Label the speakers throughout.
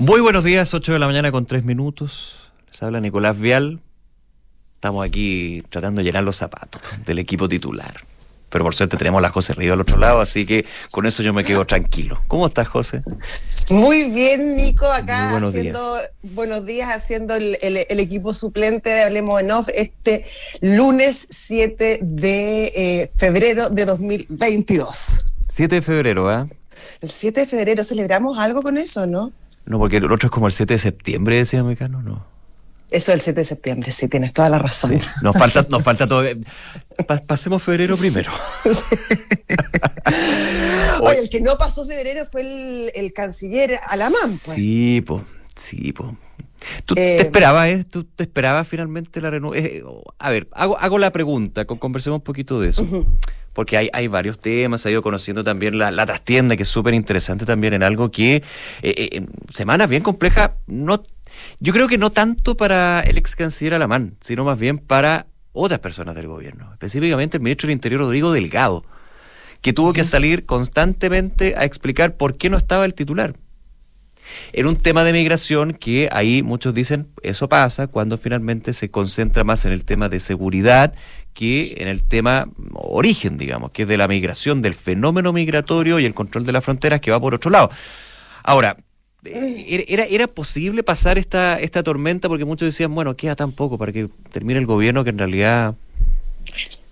Speaker 1: Muy buenos días, 8 de la mañana con 3 minutos. Les habla Nicolás Vial. Estamos aquí tratando de llenar los zapatos del equipo titular. Pero por suerte tenemos a la José Río al otro lado, así que con eso yo me quedo tranquilo. ¿Cómo estás, José?
Speaker 2: Muy bien, Nico, acá buenos haciendo días. buenos días, haciendo el, equipo suplente de Hablemos en Off este lunes 7 de eh, febrero de 2022.
Speaker 1: 7 de febrero, ¿ah?
Speaker 2: El 7 de febrero, ¿celebramos algo con eso, no?
Speaker 1: No, porque el otro es como el 7 de septiembre, decía Mecano, ¿no?
Speaker 2: Eso el 7 de septiembre, sí, tienes toda la razón.
Speaker 1: nos, falta, nos falta todo. pasemos febrero primero.
Speaker 2: Oye, el que no pasó febrero fue el, el canciller Alamán,
Speaker 1: pues. Sí, pues, sí, pues. ¿Tú te eh, esperabas, eh? ¿Tú te esperabas finalmente la renovación? Eh, a ver, hago, hago la pregunta, conversemos un poquito de eso. Porque hay, hay varios temas, ha ido conociendo también la, la trastienda, que es súper interesante también en algo que en semanas bien complejas, no, yo creo que no tanto para el ex canciller Alamán, sino más bien para otras personas del gobierno, específicamente el ministro del Interior Rodrigo Delgado, que tuvo que salir constantemente a explicar por qué no estaba el titular en un tema de migración que ahí muchos dicen eso pasa cuando finalmente se concentra más en el tema de seguridad que en el tema origen, digamos, que es de la migración, del fenómeno migratorio y el control de las fronteras que va por otro lado. Ahora, eh, ¿Era, ¿Era posible pasar esta, esta tormenta? Porque muchos decían, bueno, queda tan poco para que termine el gobierno que en realidad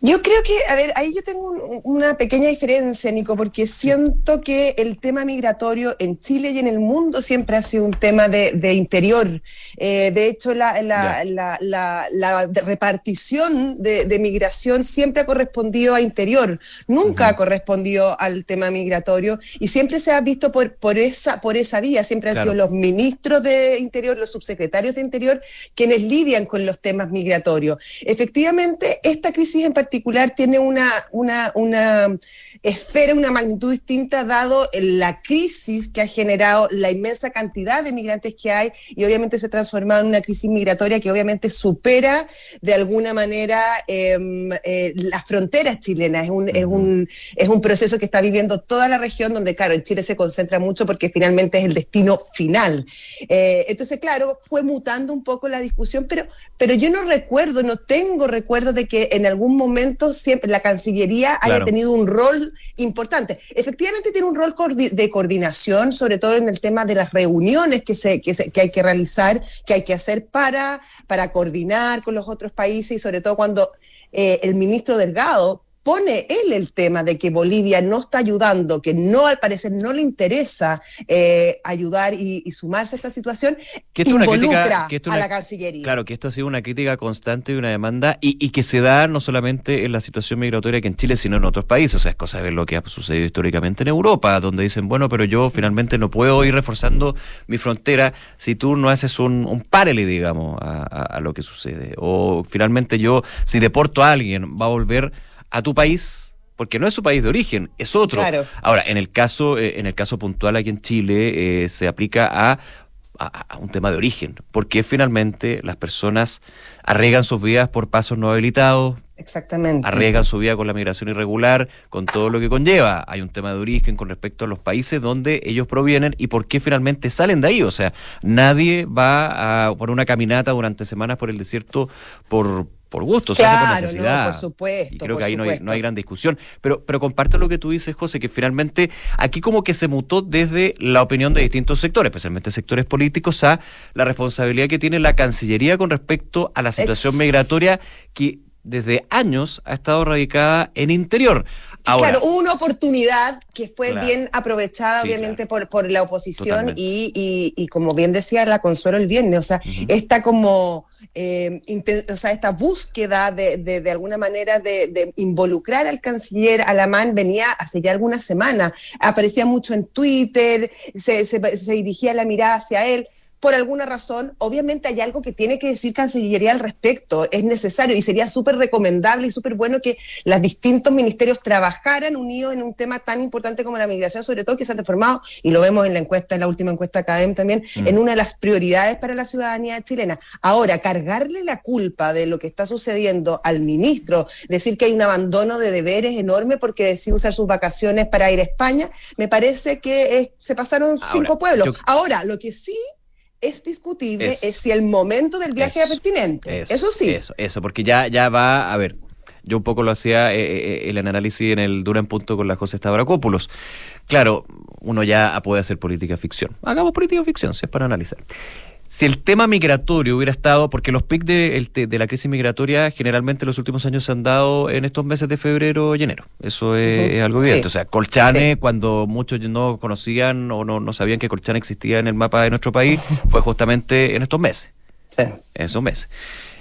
Speaker 2: yo creo que, a ver, ahí yo tengo una pequeña diferencia, Nico, porque siento que el tema migratorio en Chile y en el mundo siempre ha sido un tema de, interior. Eh, de hecho, la, la, repartición de, migración siempre ha correspondido a interior, nunca ha correspondido al tema migratorio y siempre se ha visto por, por, esa, por esa vía. Siempre han sido los ministros de interior, los subsecretarios de interior, quienes lidian con los temas migratorios. Efectivamente, esta crisis en particular particular tiene una, una, una esfera, una magnitud distinta, dado la crisis que ha generado la inmensa cantidad de migrantes que hay y obviamente se ha transformado en una crisis migratoria que obviamente supera de alguna manera em, eh, las fronteras chilenas. Es un, es, un, es un proceso que está viviendo toda la región, donde, claro, en Chile se concentra mucho porque finalmente es el destino final. Eh, entonces, claro, fue mutando un poco la discusión, pero, pero yo no recuerdo, no tengo recuerdo de que en algún momento siempre la Cancillería haya tenido un rol importante. Efectivamente tiene un rol de coordinación, sobre todo en el tema de las reuniones que, se, que, hay que realizar, que hay que hacer para, para coordinar con los otros países y sobre todo cuando eh, el ministro Delgado pone él el tema de que Bolivia no está ayudando, que no al parecer no le interesa eh, ayudar y, sumarse a esta situación,
Speaker 1: que
Speaker 2: esto involucra a la Cancillería.
Speaker 1: Claro, que esto ha sido una crítica constante y una demanda y, que se da no solamente en la situación migratoria que en Chile, sino en otros países. O sea, es cosa de ver lo que ha sucedido históricamente en Europa, donde dicen, bueno, pero yo finalmente no puedo ir reforzando mi frontera si tú no haces un, un digamos, a, a lo que sucede. O finalmente yo, si deporto a alguien, va a volver a tu país porque no es su país de origen, es otro. Ahora, en el caso, eh, en el caso puntual aquí en Chile, eh, se aplica a, un tema de origen, porque finalmente las personas arriesgan sus vidas por pasos no habilitados.
Speaker 2: Exactamente.
Speaker 1: Arriesgan su vida con la migración irregular, con todo lo que conlleva. Hay un tema de origen con respecto a los países donde ellos provienen y por qué finalmente salen de ahí. O sea, nadie va a por una caminata durante semanas por el desierto por por gusto, se hace por necesidad.
Speaker 2: por supuesto.
Speaker 1: Y creo que ahí no hay, no hay, gran discusión. Pero, pero comparto lo que tú dices, José, que finalmente aquí como que se mutó desde la opinión de distintos sectores, especialmente sectores políticos, a la responsabilidad que tiene la Cancillería con respecto a la situación migratoria que desde años ha estado radicada en interior.
Speaker 2: claro, una oportunidad que fue bien aprovechada, obviamente, por, por la oposición y, y, y, como bien decía la Consuelo el viernes, o sea, está como eh, o sea, esta búsqueda de, de, alguna manera de, involucrar al canciller Alamán venía hace ya algunas semanas. Aparecía mucho en Twitter, se, se, se dirigía la mirada hacia él por alguna razón, obviamente hay algo que tiene que decir Cancillería al respecto, es necesario y sería súper recomendable y súper bueno que los distintos ministerios trabajaran unidos en un tema tan importante como la migración, sobre todo que se ha transformado, y lo vemos en la encuesta, en la última encuesta académica también, mm. en una de las prioridades para la ciudadanía chilena. Ahora, cargarle la culpa de lo que está sucediendo al ministro, decir que hay un abandono de deberes enorme porque decide usar sus vacaciones para ir a España, me parece que se pasaron cinco pueblos. Ahora, lo que sí es discutible es si el momento del viaje es pertinente. Eso, sí.
Speaker 1: Eso, eso, porque ya, ya va, a ver, yo un poco lo hacía eh, eh, el análisis en el Dura en Punto con la José Stavrakopoulos. Claro, uno ya puede hacer política ficción. Hagamos política ficción, si es para analizar. Si el tema migratorio hubiera estado, porque los pics de, la crisis migratoria generalmente en los últimos años se han dado en estos meses de febrero y enero. Eso es, algo evidente. O sea, Colchane, cuando muchos no conocían o no, sabían que Colchane existía en el mapa de nuestro país, fue justamente en estos meses. Sí. En esos meses.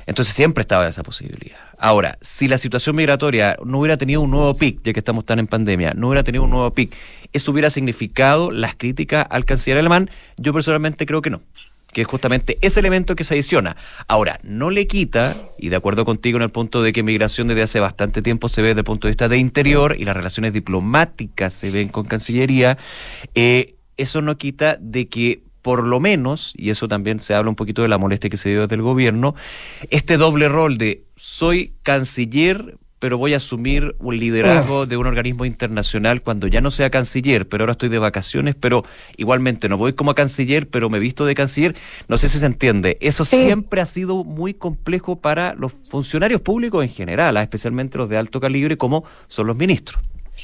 Speaker 1: Entonces siempre estaba esa posibilidad. Ahora, si la situación migratoria no hubiera tenido un nuevo pic, ya que estamos tan en pandemia, no hubiera tenido un nuevo pic, ¿eso hubiera significado las críticas al canciller alemán? Yo personalmente creo que no que es justamente ese elemento que se adiciona. Ahora, no le quita, y de acuerdo contigo en el punto de que migración desde hace bastante tiempo se ve desde el punto de vista de interior y las relaciones diplomáticas se ven con Cancillería, eh, eso no quita de que por lo menos, y eso también se habla un poquito de la molestia que se dio desde el gobierno, este doble rol de soy canciller, pero voy a asumir un liderazgo de un organismo internacional cuando ya no sea canciller, pero ahora estoy de vacaciones, pero igualmente no voy como canciller, pero me visto de canciller. No sé si se entiende. Eso siempre ha sido muy complejo para los funcionarios públicos en general, ¿ah? especialmente los de alto calibre como son los ministros.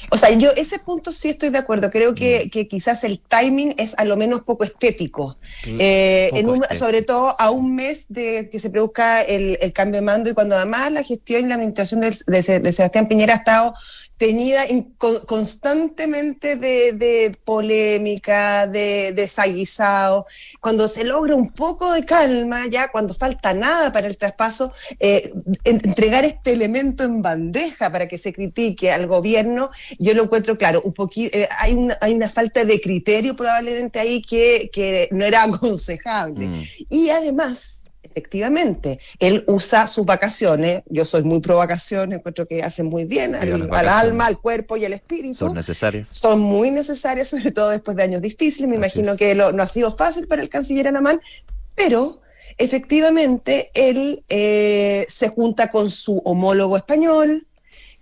Speaker 2: O sea, yo ese punto sí estoy de acuerdo. Creo que, mm. quizás el timing es a lo menos poco estético. Eh, sobre todo a un mes de que se produzca el, cambio de mando y cuando además la gestión y la administración de, de Sebastián Piñera ha estado tenida constantemente de, polémica, de desaguisado. Cuando se logra un poco de calma, ya cuando falta nada para el traspaso, eh, entregar este elemento en bandeja para que se critique al gobierno, yo lo encuentro claro, un poquito, eh, hay, una, hay una falta de criterio probablemente ahí que, que no era aconsejable. Mm. Y además, efectivamente, él usa sus vacaciones, yo soy muy pro vacaciones, encuentro que hacen muy bien al, alma, al cuerpo y al espíritu.
Speaker 1: Son necesarias.
Speaker 2: Son muy necesarias, sobre todo después de años difíciles. Me imagino que no ha sido fácil para el canciller Anamán, pero efectivamente él eh, se junta con su homólogo español,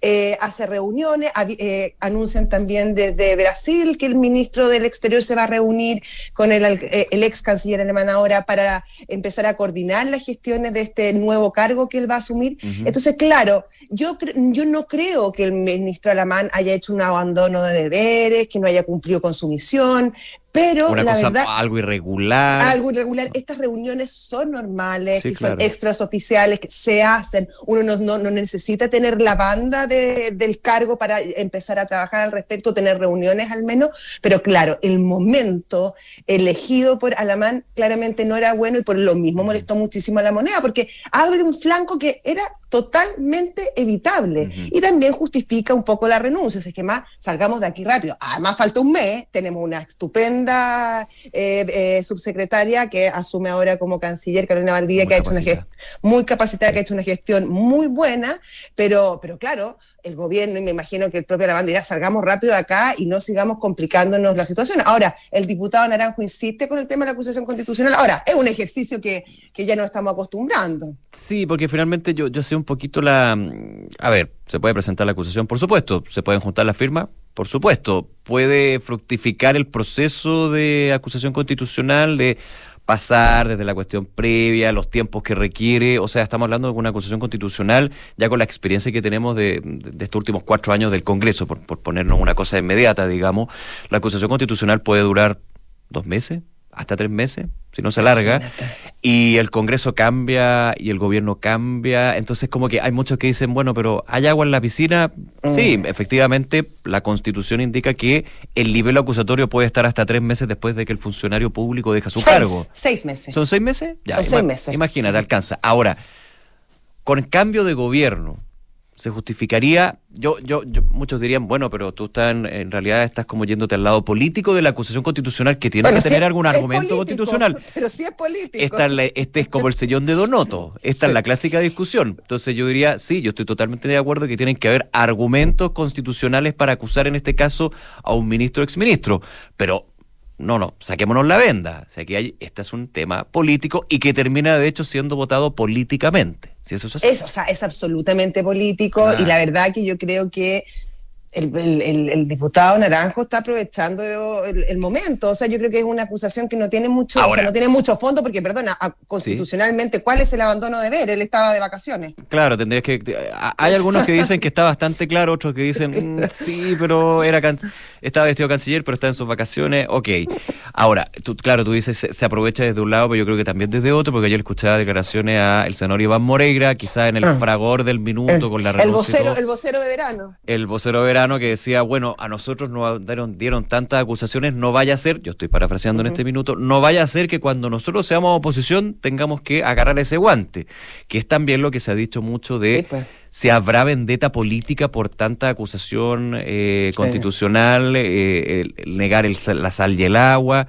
Speaker 2: eh, hace reuniones, eh, anuncian también desde Brasil que el ministro del Exterior se va a reunir con el, eh, el, ex canciller alemán ahora para empezar a coordinar las gestiones de este nuevo cargo que él va a asumir. Entonces, claro, yo, yo no creo que el ministro alemán haya hecho un abandono de deberes, que no haya cumplido con su misión, pero la verdad,
Speaker 1: algo irregular.
Speaker 2: Algo irregular. Estas reuniones son normales, son extras oficiales, que se hacen. Uno no, no, necesita tener la banda de, del cargo para empezar a trabajar al respecto, tener reuniones al menos. Pero claro, el momento elegido por Alamán claramente no era bueno y por lo mismo molestó muchísimo a la moneda, porque abre un flanco que era totalmente evitable. Y también justifica un poco la renuncia. Es que más salgamos de aquí rápido. Además, falta un mes, tenemos una estupenda eh, eh, subsecretaria que asume ahora como canciller, Carolina Valdivia, que ha hecho una gestión muy capacitada, que ha hecho una gestión muy buena, pero, pero claro, el gobierno y me imagino que el propio la dirá, salgamos rápido de acá y no sigamos complicándonos la situación. Ahora, el diputado Naranjo insiste con el tema de la acusación constitucional. Ahora, es un ejercicio que, ya no estamos acostumbrando.
Speaker 1: Sí, porque finalmente yo, yo sé un poquito la... A ver, se puede presentar la acusación, por supuesto, se pueden juntar las firmas, por supuesto, puede fructificar el proceso de acusación constitucional de pasar desde la cuestión previa, los tiempos que requiere, o sea, estamos hablando de una acusación constitucional ya con la experiencia que tenemos de, estos últimos cuatro años del Congreso, por, por ponernos una cosa inmediata, digamos, la acusación constitucional puede durar dos meses, hasta tres meses, si no se alarga, y el Congreso cambia y el gobierno cambia, entonces como que hay muchos que dicen, bueno, pero ¿hay agua en la piscina? Sí, mm. efectivamente, la Constitución indica que el nivel acusatorio puede estar hasta tres meses después de que el funcionario público deja su cargo.
Speaker 2: Seis meses.
Speaker 1: ¿Son seis meses?
Speaker 2: Ya, Son seis meses.
Speaker 1: Imagínate, alcanza. Ahora, con cambio de gobierno, se justificaría, yo, yo, muchos dirían, bueno, pero tú estás en, realidad estás como yéndote al lado político de la acusación constitucional que tiene que tener algún argumento constitucional.
Speaker 2: Pero sí es político.
Speaker 1: este es como el sellón de Donoto, esta es la clásica discusión. Entonces yo diría, sí, yo estoy totalmente de acuerdo que tienen que haber argumentos constitucionales para acusar en este caso a un ministro o exministro, pero no, no, saquémonos la venda. O sea, que hay, este es un tema político y que termina de hecho siendo votado políticamente. Si eso es
Speaker 2: así. o sea, es absolutamente político y la verdad que yo creo que el, diputado Naranjo está aprovechando el, momento. O sea, yo creo que es una acusación que no tiene mucho, o sea, no tiene mucho fondo, porque, perdona, constitucionalmente, ¿cuál es el abandono de ver? Él estaba de vacaciones.
Speaker 1: Claro, tendrías que. Hay algunos que dicen que está bastante claro, otros que dicen, mm, sí, pero era estaba vestido canciller, pero está en sus vacaciones. Ok. Ahora, tú, claro, tú dices, se, aprovecha desde un lado, pero yo creo que también desde otro, porque yo escuchaba declaraciones al senador Iván Moreira, quizá en el ah. fragor del minuto, con la
Speaker 2: el vocero, el vocero de verano.
Speaker 1: El vocero de verano que decía, bueno, a nosotros nos dieron, dieron tantas acusaciones, no vaya a ser, yo estoy parafraseando en este minuto, no vaya a ser que cuando nosotros seamos oposición tengamos que agarrar ese guante, que es también lo que se ha dicho mucho de pues. si habrá vendetta política por tanta acusación eh, constitucional, eh, negar el, la sal y el agua.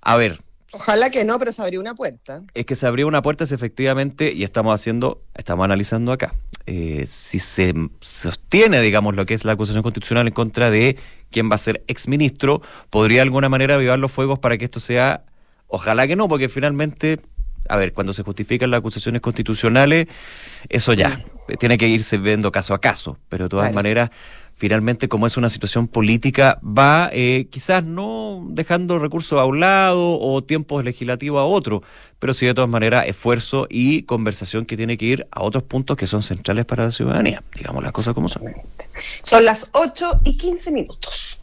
Speaker 1: A ver,
Speaker 2: Ojalá que no, pero se abrió una puerta.
Speaker 1: Es que se abrió una puerta, es efectivamente, y estamos haciendo, estamos analizando acá. Eh, si se sostiene, digamos, lo que es la acusación constitucional en contra de quien va a ser exministro, podría de alguna manera avivar los fuegos para que esto sea, ojalá que no, porque finalmente, a ver, cuando se justifican las acusaciones constitucionales, eso ya, tiene que irse viendo caso a caso, pero de todas maneras finalmente como es una situación política, va eh, quizás no dejando recursos a un lado o tiempos legislativos a otro, pero sí de todas maneras esfuerzo y conversación que tiene que ir a otros puntos que son centrales para la ciudadanía, digamos las cosas como son.
Speaker 2: Son las 8 y 15 minutos.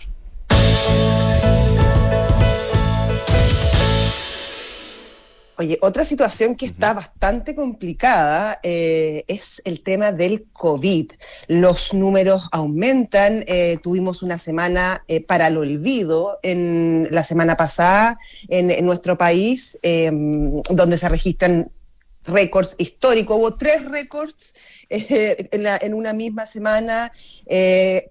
Speaker 2: Oye, otra situación que está bastante complicada eh, es el tema del COVID. Los números aumentan. Eh, tuvimos una semana eh, para el olvido en la semana pasada en, nuestro país, em, donde se registran récords históricos. Hubo tres récords en, una misma semana,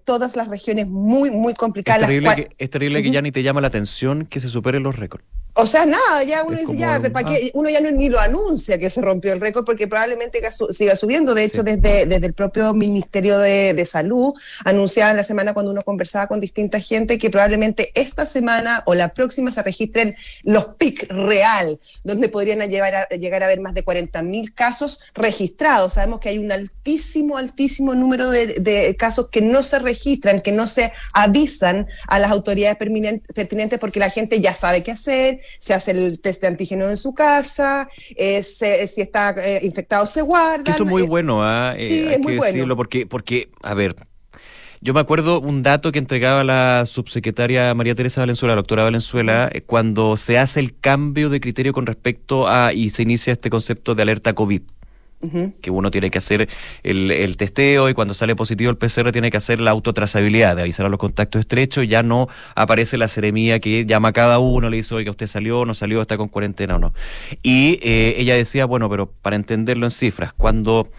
Speaker 2: todas las regiones muy, muy complicadas.
Speaker 1: Es terrible, que, ya ni te llama la atención que se superen los récords.
Speaker 2: O sea, nada, ya uno dice, ya, ¿para qué? Ah. uno ya no, ni lo anuncia que se rompió el récord porque probablemente siga subiendo. De hecho, desde, desde el propio Ministerio de, de Salud anunciaban la semana cuando uno conversaba con distinta gente que probablemente esta semana o la próxima se registren los PIC real, donde podrían llevar a, llegar a haber más de 40 mil casos registrados. Sabemos que hay un altísimo, altísimo número de, de casos que no se registran, que no se avisan a las autoridades pertinentes porque la gente ya sabe qué hacer se hace el test de antígeno en su casa, eh, si está eh, infectado se guarda.
Speaker 1: Eso es muy bueno, ¿ah?
Speaker 2: Eh, sí, es muy bueno.
Speaker 1: Porque, porque, a ver, yo me acuerdo un dato que entregaba la subsecretaria María Teresa Valenzuela, la doctora Valenzuela, cuando se hace el cambio de criterio con respecto a y se inicia este concepto de alerta COVID que uno tiene que hacer el, testeo y cuando sale positivo el PCR tiene que hacer la autotrazabilidad, de avisar a los contactos estrechos, ya no aparece la seremía que llama a cada uno, le dice, oiga, usted salió, no salió, está con cuarentena o no. Y eh, ella decía, bueno, pero para entenderlo en cifras, cuando,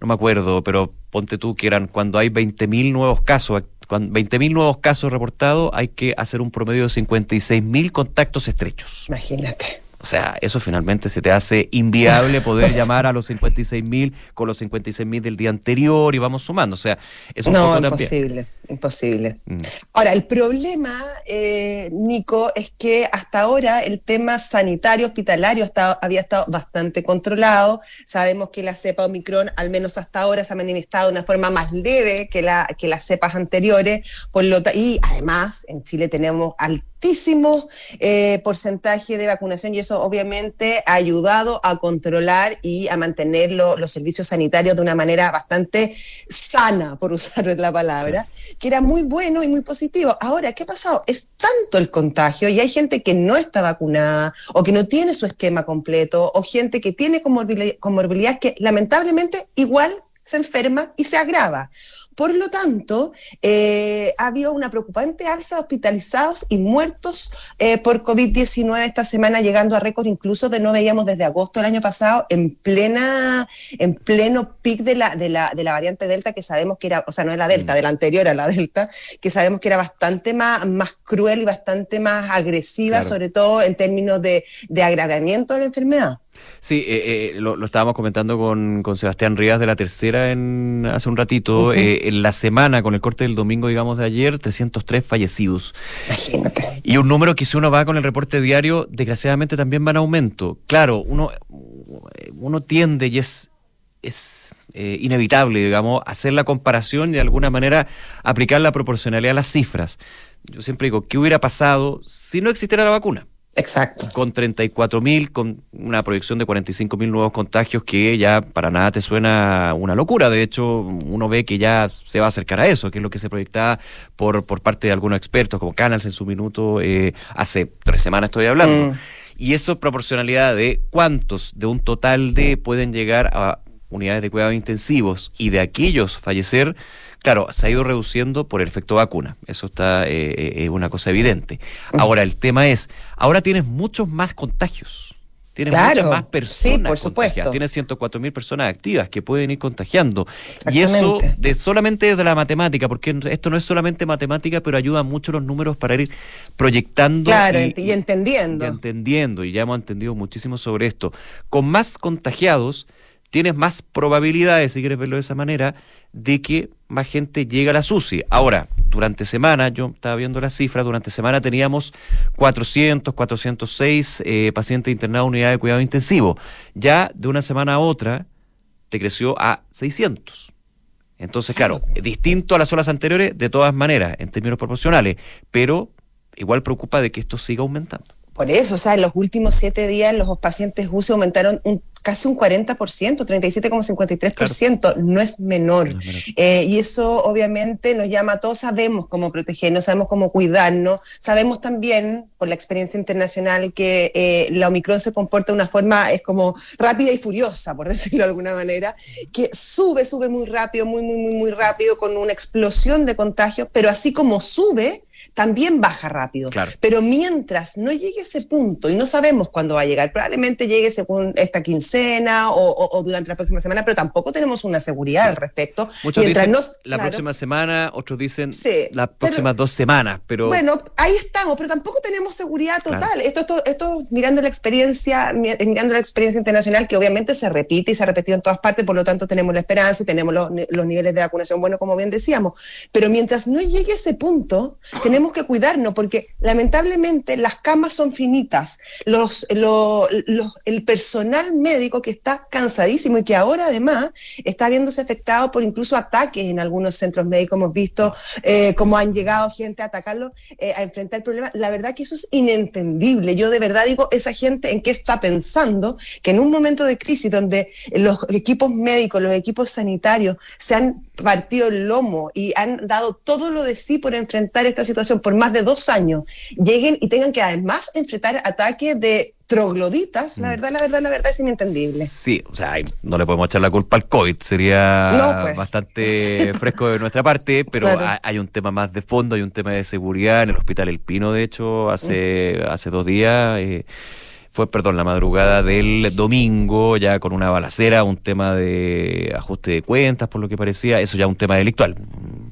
Speaker 1: no me acuerdo, pero ponte tú que eran cuando hay 20.000 nuevos casos, 20.000 nuevos casos reportados, hay que hacer un promedio de 56.000 contactos estrechos.
Speaker 2: Imagínate.
Speaker 1: O sea, eso finalmente se te hace inviable poder llamar a los 56 mil con los 56 mil del día anterior y vamos sumando. O sea, eso
Speaker 2: no, imposible, imposible. Mm. Ahora, el problema, eh, Nico, es que hasta ahora el tema sanitario hospitalario había estado bastante controlado. Sabemos que la cepa Omicron, al menos hasta ahora, se ha manifestado de una forma más leve que, la, que las cepas anteriores. Por lo y además, en Chile tenemos al altísimo eh, porcentaje de vacunación y eso obviamente ha ayudado a controlar y a mantener los servicios sanitarios de una manera bastante sana, por usar la palabra, que era muy bueno y muy positivo. Ahora, ¿qué ha pasado? Es tanto el contagio y hay gente que no está vacunada o que no tiene su esquema completo o gente que tiene comorbilidades que lamentablemente igual se enferma y se agrava. Por lo tanto, eh, ha habido una preocupante alza de hospitalizados y muertos eh, por COVID-19 esta semana, llegando a récord incluso de no veíamos desde agosto del año pasado, en plena, en pleno pic de la, de la, de la variante Delta, que sabemos que era, o sea, no de la Delta, mm. de la anterior a la Delta, que sabemos que era bastante más, más cruel y bastante más agresiva, sobre todo en términos de, de agravamiento de la enfermedad.
Speaker 1: Sí, eh, eh, lo, estábamos comentando con, Sebastián Rías de la tercera en, hace un ratito. Eh, en la semana, con el corte del domingo, digamos, de ayer, 303 fallecidos.
Speaker 2: Imagínate.
Speaker 1: Y un número que si uno va con el reporte diario, desgraciadamente también va en aumento. Claro, uno, uno tiende y es es eh, inevitable, digamos, hacer la comparación y de alguna manera aplicar la proporcionalidad a las cifras. Yo siempre digo, ¿qué hubiera pasado si no existiera la vacuna?
Speaker 2: Exacto.
Speaker 1: Con 34 mil, con una proyección de 45 mil nuevos contagios que ya para nada te suena una locura. De hecho, uno ve que ya se va a acercar a eso, que es lo que se proyectaba por, por parte de algunos expertos, como Canals en su minuto, eh, hace tres semanas estoy hablando. Mm. Y eso proporcionalidad de cuántos de un total de pueden llegar a unidades de cuidados intensivos y de aquellos fallecer, claro, se ha ido reduciendo por el efecto vacuna. Eso está eh, eh, es una cosa evidente. Ahora, el tema es, ahora tienes muchos más contagios. Tienes muchas más personas sí, por supuesto. Tienes 104 mil personas activas que pueden ir contagiando. Y eso de, solamente de la matemática, porque esto no es solamente matemática, pero ayuda mucho los números para ir proyectando.
Speaker 2: Claro, y, y entendiendo.
Speaker 1: Y entendiendo, y ya hemos entendido muchísimo sobre esto. Con más contagiados, tienes más probabilidades, si quieres verlo de esa manera, de que más gente llegue a la SUSI. Ahora, durante semana, yo estaba viendo las cifras, durante semana teníamos 400, 406 eh, pacientes internados en unidad de cuidado intensivo. Ya de una semana a otra te creció a 600. Entonces, claro, distinto a las olas anteriores, de todas maneras, en términos proporcionales, pero igual preocupa de que esto siga aumentando.
Speaker 2: Por eso, o sea, en los últimos siete días los pacientes UCI aumentaron un, casi un 40%, 37,53%, no es menor. Eh, y eso obviamente nos llama a todos, sabemos cómo protegernos, sabemos cómo cuidarnos, sabemos también, por la experiencia internacional, que eh, la Omicron se comporta de una forma, es como rápida y furiosa, por decirlo de alguna manera, que sube, sube muy rápido, muy, muy, muy, muy rápido, con una explosión de contagios, pero así como sube, también baja rápido. Pero mientras no llegue ese punto, y no sabemos cuándo va a llegar, probablemente llegue según esta quincena o, durante la próxima semana, pero tampoco tenemos una seguridad al respecto.
Speaker 1: Muchos dicen la próxima semana, otros dicen las próximas dos semanas, pero...
Speaker 2: Bueno, ahí estamos, pero tampoco tenemos seguridad total. Esto, esto, esto, mirando la experiencia, mirando la experiencia internacional, que obviamente se repite y se ha repetido en todas partes, por lo tanto tenemos la esperanza y tenemos los, los niveles de vacunación, bueno, como bien decíamos. Pero mientras no llegue ese punto, tenemos que cuidarnos porque lamentablemente las camas son finitas, los, el personal médico que está cansadísimo y que ahora además está viéndose afectado por incluso ataques en algunos centros médicos. Hemos visto eh, cómo han llegado gente a atacarlo, eh, a enfrentar el problema. La verdad que eso es inentendible. Yo de verdad digo, esa gente en qué está pensando que en un momento de crisis donde los equipos médicos, los equipos sanitarios se han partido el lomo y han dado todo lo de sí por enfrentar esta situación por más de dos años, lleguen y tengan que además enfrentar ataques de trogloditas, la mm. verdad, la verdad, la verdad es inentendible.
Speaker 1: Sí, o sea, no le podemos echar la culpa al COVID, sería pues. bastante fresco de nuestra parte, pero hay un tema más de fondo, hay un tema de seguridad en el Hospital El Pino, de hecho, hace, hace dos días. Eh, fue, perdón, la madrugada del domingo, ya con una balacera, un tema de ajuste de cuentas, por lo que parecía, eso ya un tema delictual,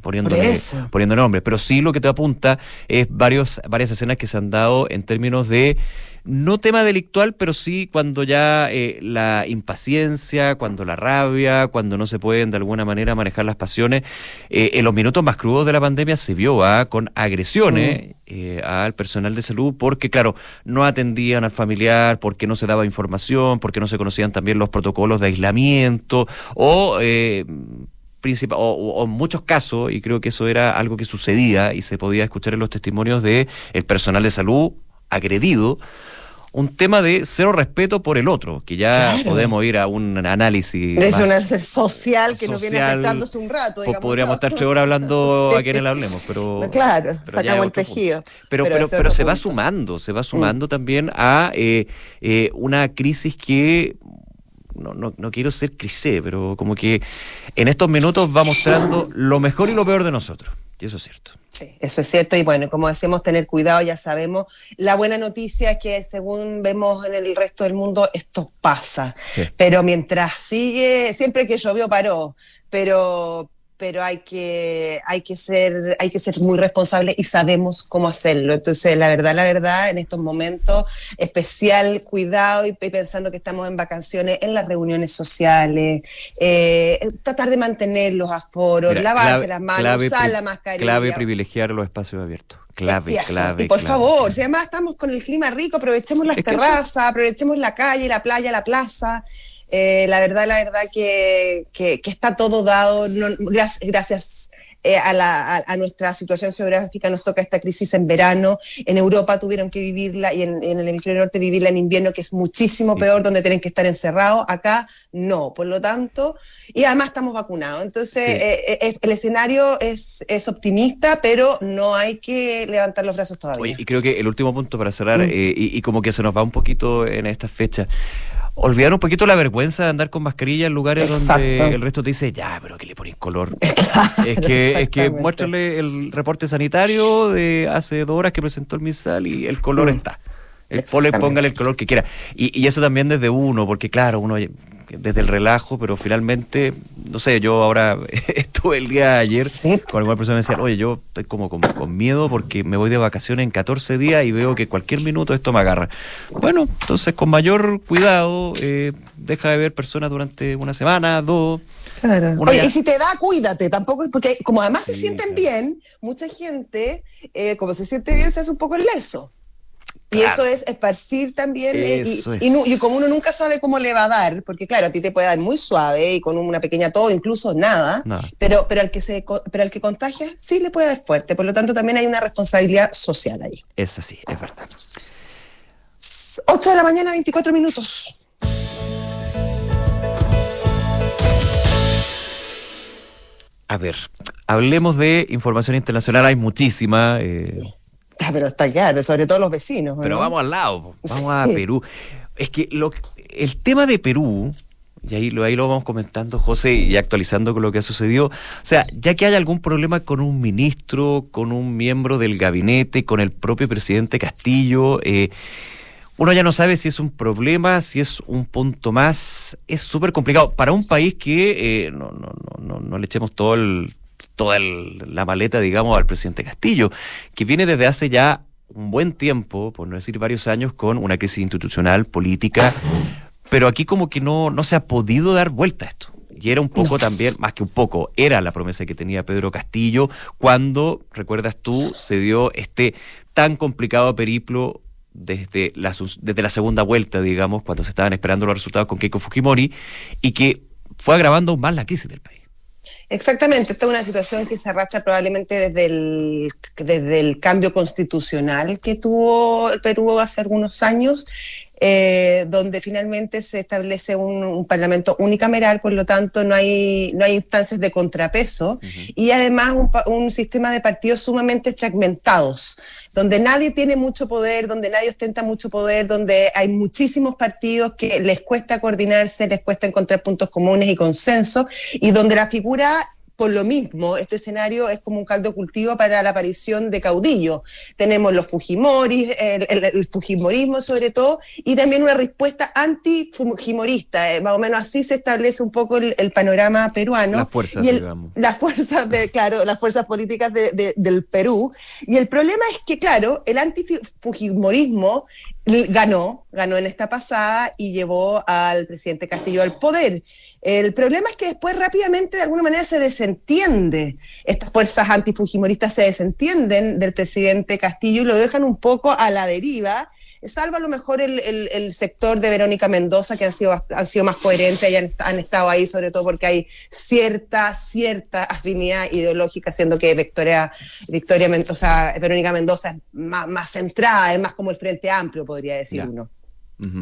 Speaker 1: poniéndole, poniendo nombre. Pero sí lo que te apunta es varios, varias escenas que se han dado en términos de no tema delictual, pero sí cuando ya eh, la impaciencia, cuando la rabia, cuando no se pueden de alguna manera manejar las pasiones, eh, en los minutos más crudos de la pandemia se vio ¿ah? con agresiones mm. eh, al personal de salud porque, claro, no atendían al familiar, porque no se daba información, porque no se conocían también los protocolos de aislamiento o... O, en muchos casos, y creo que eso era algo que sucedía y se podía escuchar en los testimonios de el personal de salud agredido, un tema de cero respeto por el otro, que ya podemos ir a un análisis.
Speaker 2: Es un análisis social que nos viene afectando hace un rato.
Speaker 1: podríamos estar tres horas hablando a quienes hablemos, pero.
Speaker 2: Claro, sacamos el tejido.
Speaker 1: Pero, pero, pero, se va sumando, se va sumando también a eh, eh, una crisis que no, no, no, quiero ser crisé, pero como que en estos minutos va mostrando lo mejor y lo peor de nosotros. Y eso es cierto.
Speaker 2: Sí, eso es cierto. Y bueno, como decimos, tener cuidado, ya sabemos. La buena noticia es que según vemos en el resto del mundo, esto pasa. Pero mientras sigue, siempre que llovió paró. Pero, pero hay que, hay que ser, hay que ser muy responsable y sabemos cómo hacerlo. Entonces, la verdad, la verdad, en estos momentos, especial cuidado y pensando que estamos en vacaciones, en las reuniones sociales, eh, tratar de mantener los aforos, lavarse las manos, usar la mascarilla.
Speaker 1: Clave privilegiar los espacios abiertos. Clave, clave.
Speaker 2: Y por favor, si además estamos con el clima rico, aprovechemos las terrazas, aprovechemos la calle, la playa, la plaza. Eh, la verdad, la verdad que, que, está todo dado. gracias eh, a, nuestra situación geográfica nos toca esta crisis en verano. En Europa tuvieron que vivirla y en, el hemisferio norte vivirla en invierno, que es muchísimo peor, donde tienen que estar encerrados. Acá no, por lo tanto, y además estamos vacunados. Entonces, eh, eh, el escenario es, es, optimista, pero no hay que levantar los brazos todavía.
Speaker 1: y creo que el último punto para cerrar, mm. y, y, como que se nos va un poquito en esta fecha olvidar un poquito la vergüenza de andar con mascarilla en lugares donde el resto te dice, ya, pero que le ponen color. es que, es que muéstrale el reporte sanitario de hace dos horas que presentó el MISAL y el color mm. está. El póngale el color que quiera. Y, y, eso también desde uno, porque claro, uno desde el relajo, pero finalmente, no sé, yo ahora estuve el día de ayer con alguna persona me decía, oye, yo estoy como con, miedo porque me voy de vacaciones en 14 días y veo que cualquier minuto esto me agarra. Bueno, entonces con mayor cuidado, eh, deja de ver personas durante una semana, dos.
Speaker 2: Claro. Oye, y si te da, cuídate, tampoco, porque como además se sienten bien, mucha gente, eh, como se siente bien, se hace un poco el leso. Y eso es esparcir también, eh, y, como uno nunca sabe cómo le va a dar, porque claro, a ti te puede dar muy suave y con una pequeña tos, incluso nada, pero, pero, al que se, pero al que contagia sí le puede dar fuerte, por lo tanto también hay una responsabilidad social ahí.
Speaker 1: Es así, es verdad.
Speaker 2: 8 de la mañana, 24 minutos.
Speaker 1: A ver, hablemos de información internacional, hay muchísima. Eh,
Speaker 2: pero está claro, sobre todo los vecinos.
Speaker 1: Pero vamos al lado, vamos a Perú. Es que lo, el tema de Perú, y ahí lo, ahí lo vamos comentando, José, y actualizando con lo que ha sucedido. O sea, ya que hay algún problema con un ministro, con un miembro del gabinete, con el propio presidente Castillo, eh, uno ya no sabe si es un problema, si es un punto más. Es súper complicado. Para un país que eh, no, no, no, no, le echemos todo el, toda la maleta, digamos, al presidente Castillo, que viene desde hace ya un buen tiempo, por no decir varios años, con una crisis institucional, política, pero aquí como que no, no se ha podido dar vuelta a esto. Y era un poco también, más que un poco, era la promesa que tenía Pedro Castillo cuando, recuerdas tú, se dio este tan complicado periplo desde la, desde la segunda vuelta, digamos, cuando se estaban esperando los resultados con Keiko Fujimori, y que fue agravando más la crisis del país.
Speaker 2: Exactamente, esta es una situación que se arrastra probablemente desde el, desde el cambio constitucional que tuvo el Perú hace algunos años, eh, donde finalmente se establece un, parlamento unicameral, por lo tanto no hay, no hay instancias de contrapeso y además un, un, sistema de partidos sumamente fragmentados donde nadie tiene mucho poder, donde nadie ostenta mucho poder, donde hay muchísimos partidos que les cuesta coordinarse, les cuesta encontrar puntos comunes y consenso, y donde la figura por lo mismo, este escenario es como un caldo cultivo para la aparición de caudillos. Tenemos los Fujimoris, el, Fujimorismo sobre todo, y también una respuesta anti-Fujimorista. Eh, más o menos así se establece un poco el, panorama peruano.
Speaker 1: Las fuerzas,
Speaker 2: digamos. Las fuerzas, de, claro, las fuerzas políticas del Perú. Y el problema es que, claro, el anti-Fujimorismo ganó, ganó en esta pasada y llevó al presidente Castillo al poder. El problema es que después rápidamente de alguna manera se desentiende. Estas fuerzas antifujimoristas se desentienden del presidente Castillo y lo dejan un poco a la deriva salvo a lo mejor el, sector de Verónica Mendoza, que han sido, han sido más coherentes y han, estado ahí, sobre todo porque hay cierta, cierta afinidad ideológica, siendo que Victoria, Victoria Mendoza, Verónica Mendoza es más, más centrada, es más como el Frente Amplio, podría decir uno.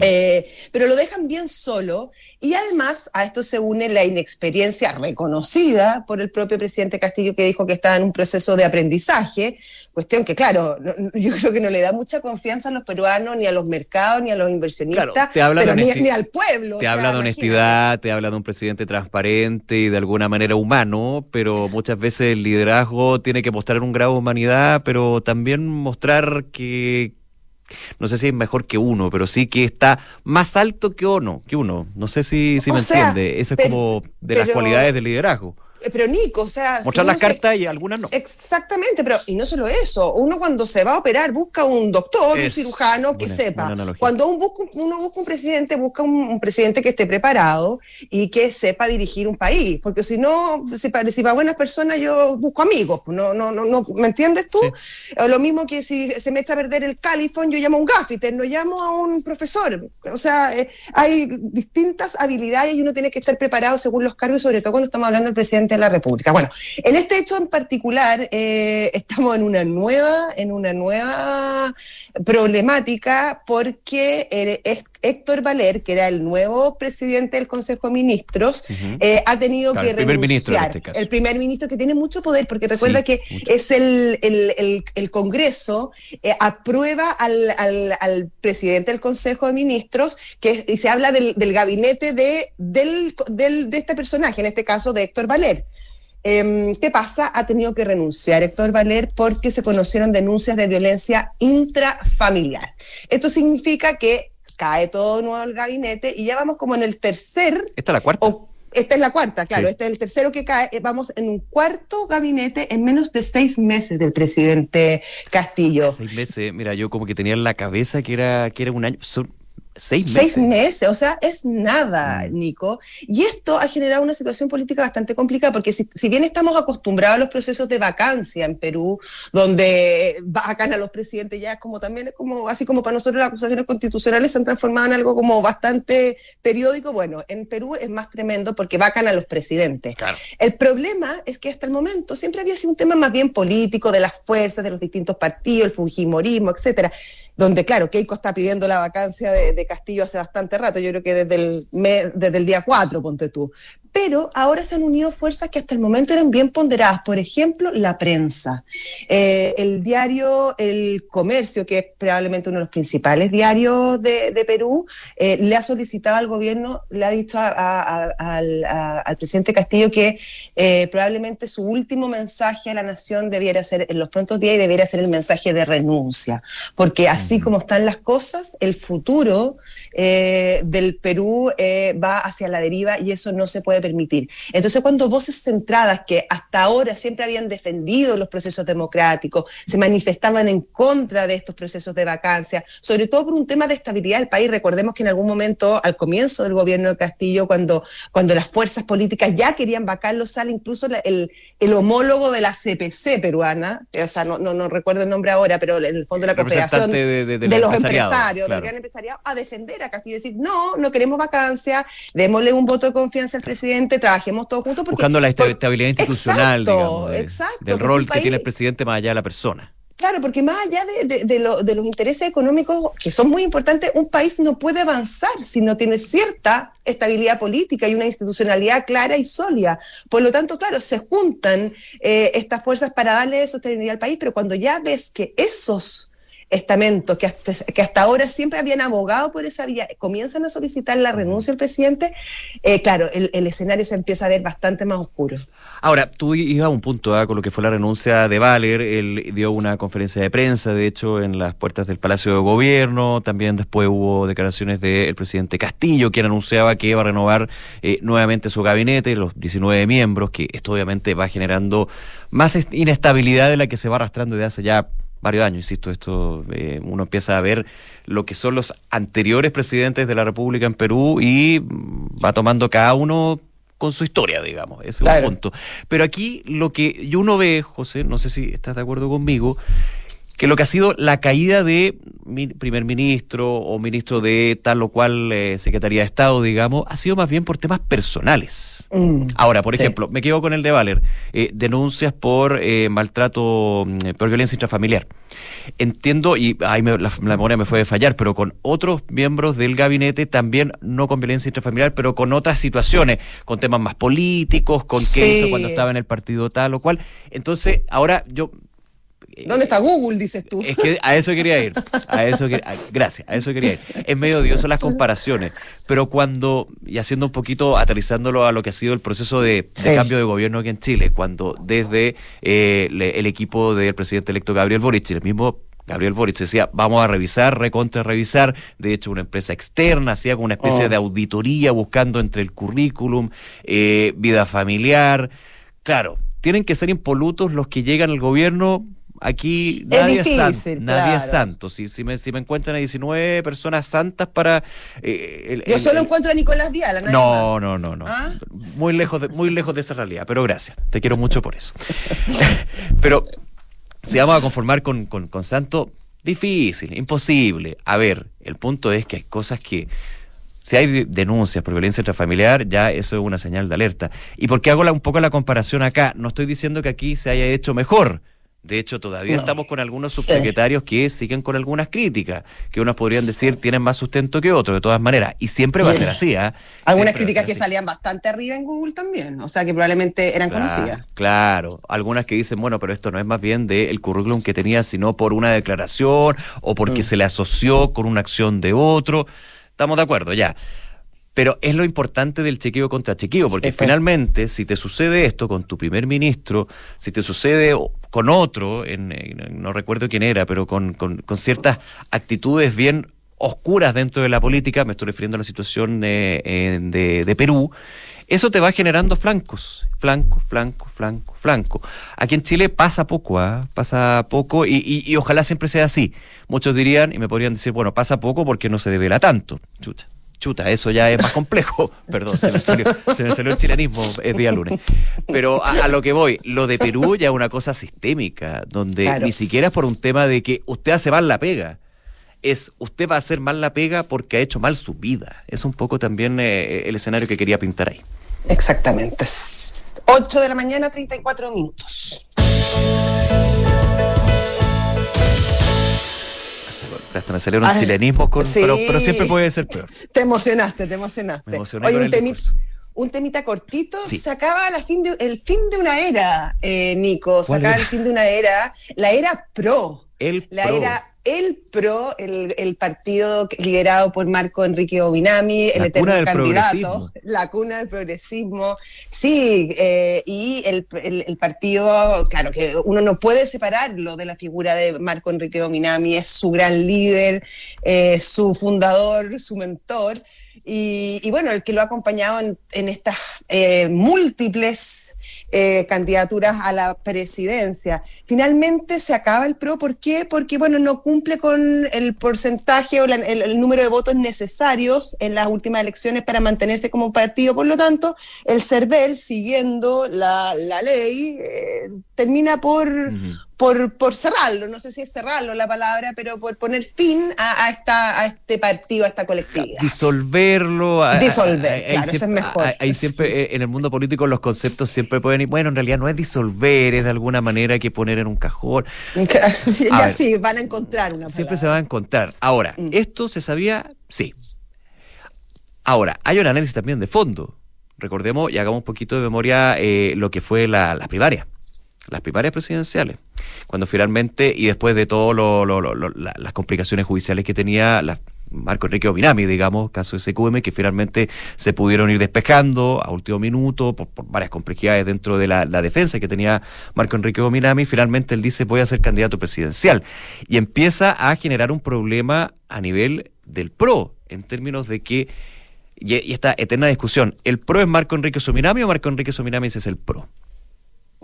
Speaker 2: Eh, pero lo dejan bien solo y además a esto se une la inexperiencia reconocida por el propio presidente Castillo que dijo que estaba en un proceso de aprendizaje, cuestión que claro, yo creo que no le da mucha confianza a los peruanos, ni a los mercados, ni a los inversionistas, pero ni, al pueblo.
Speaker 1: Te habla de honestidad, te habla de un presidente transparente y de alguna manera humano, pero muchas veces el liderazgo tiene que mostrar un grado de humanidad, pero también mostrar que no sé si es mejor que uno, pero sí que está más alto que uno, que uno. No sé si, si me entiende. Eso es como de las cualidades del liderazgo.
Speaker 2: Pero Nico, o sea...
Speaker 1: Mostrar las cartas y algunas no.
Speaker 2: Exactamente, pero y no solo eso, uno cuando se va a operar busca un doctor, un cirujano que sepa. cuando uno busca, uno busca un presidente, busca un, presidente que esté preparado y que sepa dirigir un país, porque si no, si para, si buenas personas yo busco amigos, no, no, no, no ¿me entiendes tú? Lo mismo que si se me echa a perder el califón, yo llamo a un gaffiter, no llamo a un profesor. O sea, eh, hay distintas habilidades y uno tiene que estar preparado según los cargos, sobre todo cuando estamos hablando del presidente de la República. Bueno, en este hecho en particular, eh, estamos en una nueva, en una nueva problemática porque Héctor Valer, que era el nuevo presidente del Consejo de Ministros, eh, ha tenido que el Primer ministro este el primer ministro que tiene mucho poder, porque recuerda que es el, el, Congreso eh, aprueba al, al, presidente del Consejo de Ministros que, y se habla del, del gabinete de, del, del, de este personaje, en este caso de Héctor Valer. Em, ¿Qué pasa? Ha tenido que renunciar Héctor Valer porque se conocieron denuncias de violencia intrafamiliar. Esto significa que cae todo nuevo el gabinete y ya vamos como en el tercer...
Speaker 1: ¿Esta es la cuarta?
Speaker 2: esta es la cuarta, claro. Este es el tercero que cae. Eh, vamos en un cuarto gabinete en menos de seis meses del presidente Castillo.
Speaker 1: Seis meses, mira, yo como que tenía en la cabeza que era, que era un año. Seis
Speaker 2: meses. Seis meses, o sea, es nada, mm. Nico. Y esto ha generado una situación política bastante complicada, porque si, bien estamos acostumbrados a los procesos de vacancia en Perú, donde vacan a los presidentes, ya es como también, es como, así como para nosotros las acusaciones constitucionales se han transformado en algo como bastante periódico, bueno, en Perú es más tremendo porque vacan a los presidentes. El problema es que hasta el momento siempre había sido un tema más bien político, de las fuerzas, de los distintos partidos, el fujimorismo, etcétera donde, claro, Keiko está pidiendo la vacancia de, Castillo hace bastante rato, yo creo que desde el, desde el día 4, ponte tú pero ahora se han unido fuerzas que hasta el momento eran bien ponderadas. Por ejemplo, la prensa. Eh, el diario El Comercio, que es probablemente uno de los principales diarios de, Perú, eh, le ha solicitado al gobierno, le ha dicho al, presidente Castillo que eh, probablemente su último mensaje a la nación debiera ser en los prontos días y debiera ser el mensaje de renuncia, porque así como están las cosas, el futuro del Perú va hacia la deriva y eso no se puede permitir. Entonces, cuando voces centradas que hasta ahora siempre habían defendido los procesos democráticos, se manifestaban en contra de estos procesos de vacancia, sobre todo por un tema de estabilidad del país. Recordemos que en algún momento, al comienzo del gobierno de Castillo, cuando, cuando las fuerzas políticas ya querían vacarlo, sale incluso el, el homólogo de la CPC peruana, o sea, no, no, recuerdo el nombre ahora, pero en el fondo de la cooperación de, los empresarios, del gran empresariado, a defender a Castillo y decir, no, no queremos vacancia, démosle un voto de confianza al presidente trabajemos todos juntos.
Speaker 1: Buscando la estabilidad institucional, digamos, del rol que tiene el presidente más allá de la persona.
Speaker 2: Claro, porque más allá de, los intereses económicos, que son muy importantes, un país no puede avanzar si no tiene cierta estabilidad política y una institucionalidad clara y sólida. Por lo tanto, claro, se juntan eh, estas fuerzas para darle sostenibilidad al país, pero cuando ya ves que esos estamentos que hasta, que hasta ahora siempre habían abogado por esa vía, comienzan a solicitar la renuncia del presidente, eh, claro, el, escenario se empieza a ver bastante más oscuro.
Speaker 1: Ahora, tú ibas a un punto ¿ah? con lo que fue la renuncia de Valer, él dio una conferencia de prensa, de hecho, en las puertas del Palacio de Gobierno, también después hubo declaraciones del presidente Castillo, quien anunciaba que iba a renovar eh, nuevamente su gabinete, los 19 miembros, que esto obviamente va generando más inestabilidad de la que se va arrastrando desde hace ya varios años, insisto, esto eh, uno empieza a ver lo que son los anteriores presidentes de la República en Perú y va tomando cada uno con su historia, digamos, ese es un punto. Pero aquí lo que uno ve, José, no sé si estás de acuerdo conmigo, que lo que ha sido la caída de primer ministro o ministro de tal o cual eh, Secretaría de Estado, digamos, ha sido más bien por temas personales. Mm, Ahora, por ejemplo, me quedo con el de Valer, eh, denuncias por eh, maltrato, mm, por violencia intrafamiliar. Entiendo, y ahí la, memoria me fue de fallar, pero con otros miembros del gabinete también, no con violencia intrafamiliar, pero con otras situaciones, con temas más políticos, con qué hizo cuando estaba en el partido tal o cual. Entonces, ahora yo
Speaker 2: ¿Dónde está Google, dices tú?
Speaker 1: Es que a eso quería ir. A eso gracias, a eso quería ir. Es medio odioso las comparaciones, pero cuando, y haciendo un poquito, aterrizándolo a lo que ha sido el proceso de, cambio de gobierno aquí en Chile, cuando desde eh, el equipo del presidente electo Gabriel Boric, el mismo Gabriel Boric decía, vamos a revisar, recontra revisar, de hecho una empresa externa hacía como una especie oh. de auditoría buscando entre el currículum, eh, vida familiar, claro, tienen que ser impolutos los que llegan al gobierno aquí nadie es, santo. Nadie es santo. Si, si, me, si me encuentran a 19 personas santas para.
Speaker 2: Eh, Yo solo encuentro a Nicolás Viala,
Speaker 1: No, no, no, no. ¿Ah? Muy, lejos de, muy lejos de esa realidad, pero gracias. Te quiero mucho por eso. pero si vamos a conformar con, con, con Santo, difícil, imposible. A ver, el punto es que hay cosas que si hay denuncias por violencia intrafamiliar, ya eso es una señal de alerta. ¿Y por qué hago un poco la comparación acá? No estoy diciendo que aquí se haya hecho mejor. De hecho, todavía estamos con algunos subsecretarios que siguen con algunas críticas, que unos podrían decir tienen más sustento que otros, de todas maneras. Y siempre va a ser así. ¿eh?
Speaker 2: Algunas críticas que salían bastante arriba en Google también, o sea, que probablemente eran conocidas.
Speaker 1: Claro, algunas que dicen, bueno, pero esto no es más bien del currículum que tenía, sino por una declaración o porque mm. se le asoció con una acción de otro. Estamos de acuerdo, ya. Pero es lo importante del chequeo contra chequeo, porque finalmente, si te sucede esto con tu primer ministro, si te sucede con otro, en, no recuerdo quién era, pero con, ciertas actitudes bien oscuras dentro de la política, me estoy refiriendo a la situación de, Perú, eso te va generando flancos, flanco, flanco, flanco, flanco. Aquí en Chile pasa poco, ¿ah? pasa poco y, y, ojalá siempre sea así. Muchos dirían y me podrían decir, bueno, pasa poco porque no se devela tanto. Chucha chuta, eso ya es más complejo. Perdón, se me, salió, el chilenismo el día lunes. Pero a, lo que voy, lo de Perú ya es una cosa sistémica, donde ni siquiera es por un tema de que usted hace mal la pega. Es usted va a hacer mal la pega porque ha hecho mal su vida. Es un poco también eh, el escenario que quería pintar ahí.
Speaker 2: Exactamente. 8 de la mañana, 34 minutos.
Speaker 1: Hasta me salieron ah, chilenismos, con, pero, siempre puede ser peor.
Speaker 2: Te emocionaste, te emocionaste. Oye, un, temita, un, temita cortito, se acaba la fin de, el fin de una era, eh, Nico, se acaba el fin de una era, la era pro.
Speaker 1: El
Speaker 2: la era el PRO, el, partido liderado por Marco Enrique Ominami, el eterno candidato, la cuna del progresismo, sí, eh, y el, partido, claro que uno no puede separarlo de la figura de Marco Enrique Ominami, es su gran líder, eh, su fundador, su mentor, y, bueno, el que lo ha acompañado en, estas eh, múltiples eh, candidaturas a la presidencia. Finalmente se acaba el PRO, ¿por qué? Porque, bueno, no cumple con el porcentaje o el, número de votos necesarios en las últimas elecciones para mantenerse como partido, por lo tanto, el CERVEL, siguiendo la, ley, eh, termina por, por, por cerrarlo, no sé si es cerrarlo la palabra, pero por poner fin a, esta, a este partido, a esta colectividad.
Speaker 1: Disolverlo.
Speaker 2: Disolver, claro, eso es mejor.
Speaker 1: Ahí siempre, eh, en el mundo político, los conceptos siempre pueden ir, bueno, en realidad no es disolver, es de alguna manera que poner en un cajón.
Speaker 2: ya sí, van a encontrar una
Speaker 1: Siempre se va a encontrar. Ahora, mm. ¿esto se sabía? Sí. Ahora, hay un análisis también de fondo. Recordemos y hagamos un poquito de memoria eh, lo que fue la, la primaria las primarias presidenciales, cuando finalmente, y después de todas las complicaciones judiciales que tenía Marco Enrique Ominami, digamos, caso SQM, que finalmente se pudieron ir despejando a último minuto por, varias complejidades dentro de la, defensa que tenía Marco Enrique Ominami, finalmente él dice voy a ser candidato presidencial y empieza a generar un problema a nivel del PRO, en términos de que, y, y esta eterna discusión, ¿el PRO es Marco Enrique Sominami o Marco Enrique Sominami es el PRO?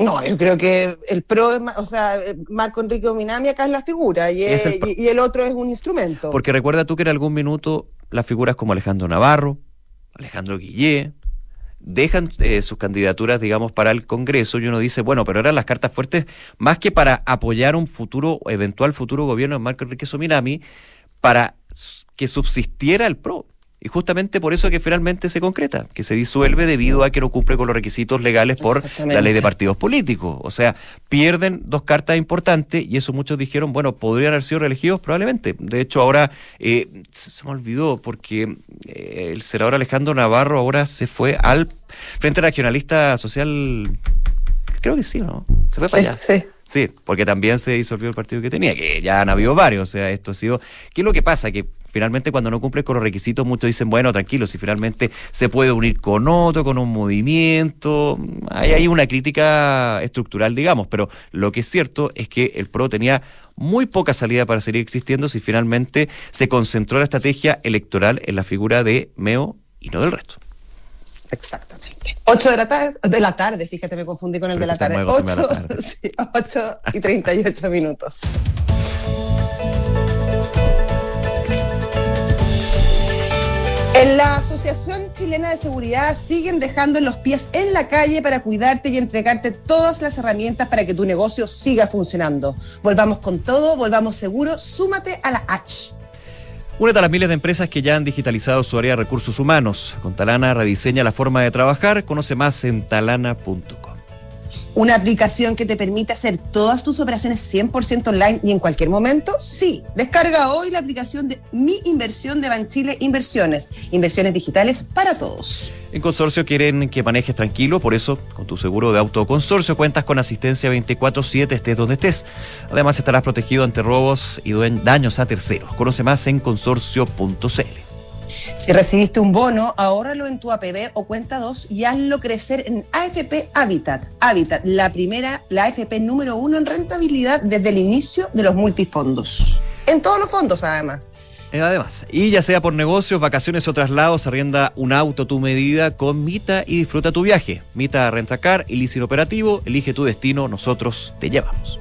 Speaker 2: No, yo creo que el pro, o sea, Marco Enrique Ominami acá es la figura y, el, otro es un instrumento.
Speaker 1: Porque recuerda tú que en algún minuto las figuras como Alejandro Navarro, Alejandro Guillé, dejan eh, sus candidaturas, digamos, para el Congreso y uno dice, bueno, pero eran las cartas fuertes más que para apoyar un futuro, eventual futuro gobierno de Marco Enrique Sominami, para que subsistiera el PRO. Y justamente por eso que finalmente se concreta, que se disuelve debido a que no cumple con los requisitos legales por la ley de partidos políticos. O sea, pierden dos cartas importantes y eso muchos dijeron, bueno, podrían haber sido reelegidos probablemente. De hecho, ahora eh, se me olvidó porque eh, el senador Alejandro Navarro ahora se fue al Frente Regionalista Social, creo que sí, ¿no? Se fue para allá.
Speaker 2: Sí.
Speaker 1: Sí, porque también se disolvió el partido que tenía, que ya han habido varios. O sea, esto ha sido. ¿Qué es lo que pasa? Que finalmente cuando no cumple con los requisitos, muchos dicen, bueno, tranquilo, si finalmente se puede unir con otro, con un movimiento. Hay, hay una crítica estructural, digamos, pero lo que es cierto es que el PRO tenía muy poca salida para seguir existiendo si finalmente se concentró la estrategia electoral en la figura de Meo y no del resto.
Speaker 2: Exactamente. 8 de la tarde, de la tarde, fíjate, me confundí con el de la tarde. 8, y 38 minutos. En la Asociación Chilena de Seguridad siguen dejando los pies en la calle para cuidarte y entregarte todas las herramientas para que tu negocio siga funcionando. Volvamos con todo, volvamos seguro, súmate a la H.
Speaker 1: Únete a las miles de empresas que ya han digitalizado su área de recursos humanos. Con Talana rediseña la forma de trabajar. Conoce más en talana.com.
Speaker 2: ¿Una aplicación que te permite hacer todas tus operaciones 100% online y en cualquier momento? Sí. Descarga hoy la aplicación de Mi Inversión de Banchile Inversiones. Inversiones digitales para todos.
Speaker 1: En Consorcio quieren que manejes tranquilo, por eso con tu seguro de auto Consorcio cuentas con asistencia 24/7 estés donde estés. Además estarás protegido ante robos y daños a terceros. Conoce más en consorcio.cl.
Speaker 2: Si recibiste un bono, ahórralo en tu APB o cuenta 2 y hazlo crecer en AFP Habitat. Habitat, la primera, la AFP número uno en rentabilidad desde el inicio de los multifondos. En todos los fondos, además.
Speaker 1: Eh, además, y ya sea por negocios, vacaciones o traslados, arrienda un auto tu medida con Mita y disfruta tu viaje. Mita Rentacar y Leasing Operativo, elige tu destino, nosotros te llevamos.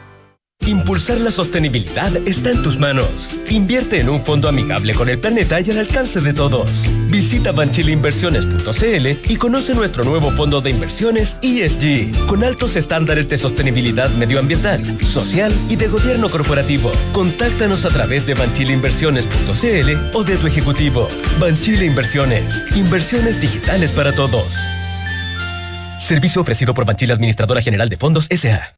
Speaker 3: Impulsar la sostenibilidad está en tus manos. Invierte en un fondo amigable con el planeta y al alcance de todos. Visita banchileinversiones.cl y conoce nuestro nuevo fondo de inversiones ESG, con altos estándares de sostenibilidad medioambiental, social y de gobierno corporativo. Contáctanos a través de banchileinversiones.cl o de tu ejecutivo. Banchile Inversiones, inversiones digitales para todos. Servicio ofrecido por Banchile Administradora General de Fondos SA.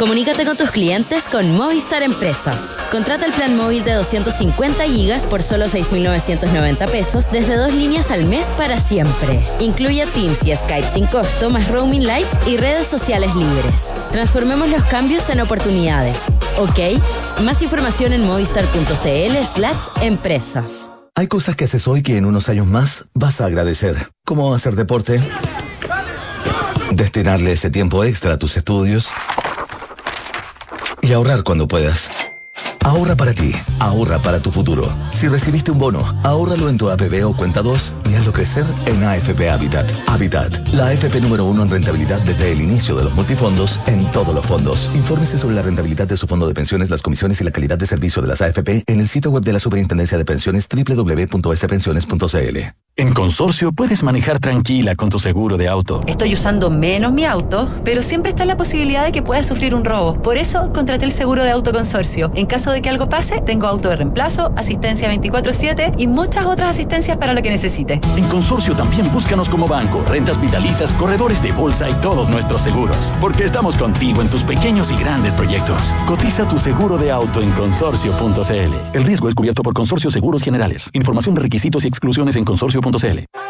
Speaker 4: Comunícate con tus clientes con Movistar Empresas. Contrata el plan móvil de 250 gigas por solo 6.990 pesos desde dos líneas al mes para siempre. Incluye Teams y Skype sin costo, más roaming light y redes sociales libres. Transformemos los cambios en oportunidades. ¿Ok? Más información en movistar.cl slash empresas.
Speaker 5: Hay cosas que haces hoy que en unos años más vas a agradecer. Como hacer deporte, destinarle ese tiempo extra a tus estudios y ahorrar cuando puedas. Ahorra para ti, ahorra para tu futuro. Si recibiste un bono, ahórralo en tu APB o cuenta 2 y hazlo crecer en AFP Habitat. Habitat, la AFP número uno en rentabilidad desde el inicio de los multifondos en todos los fondos. Infórmese sobre la rentabilidad de su fondo de pensiones, las comisiones y la calidad de servicio de las AFP en el sitio web de la Superintendencia de Pensiones www.spensiones.cl.
Speaker 6: En Consorcio puedes manejar tranquila con tu seguro de auto.
Speaker 7: Estoy usando menos mi auto, pero siempre está la posibilidad de que pueda sufrir un robo. Por eso contraté el seguro de auto Consorcio. En caso de que algo pase, tengo auto de reemplazo, asistencia 24/7 y muchas otras asistencias para lo que necesite.
Speaker 6: En Consorcio también búscanos como banco, rentas vitalizas, corredores de bolsa y todos nuestros seguros. Porque estamos contigo en tus pequeños y grandes proyectos. Cotiza tu seguro de auto en consorcio.cl. El riesgo es cubierto por Consorcio Seguros Generales. Información de requisitos y exclusiones en consorcio.cl.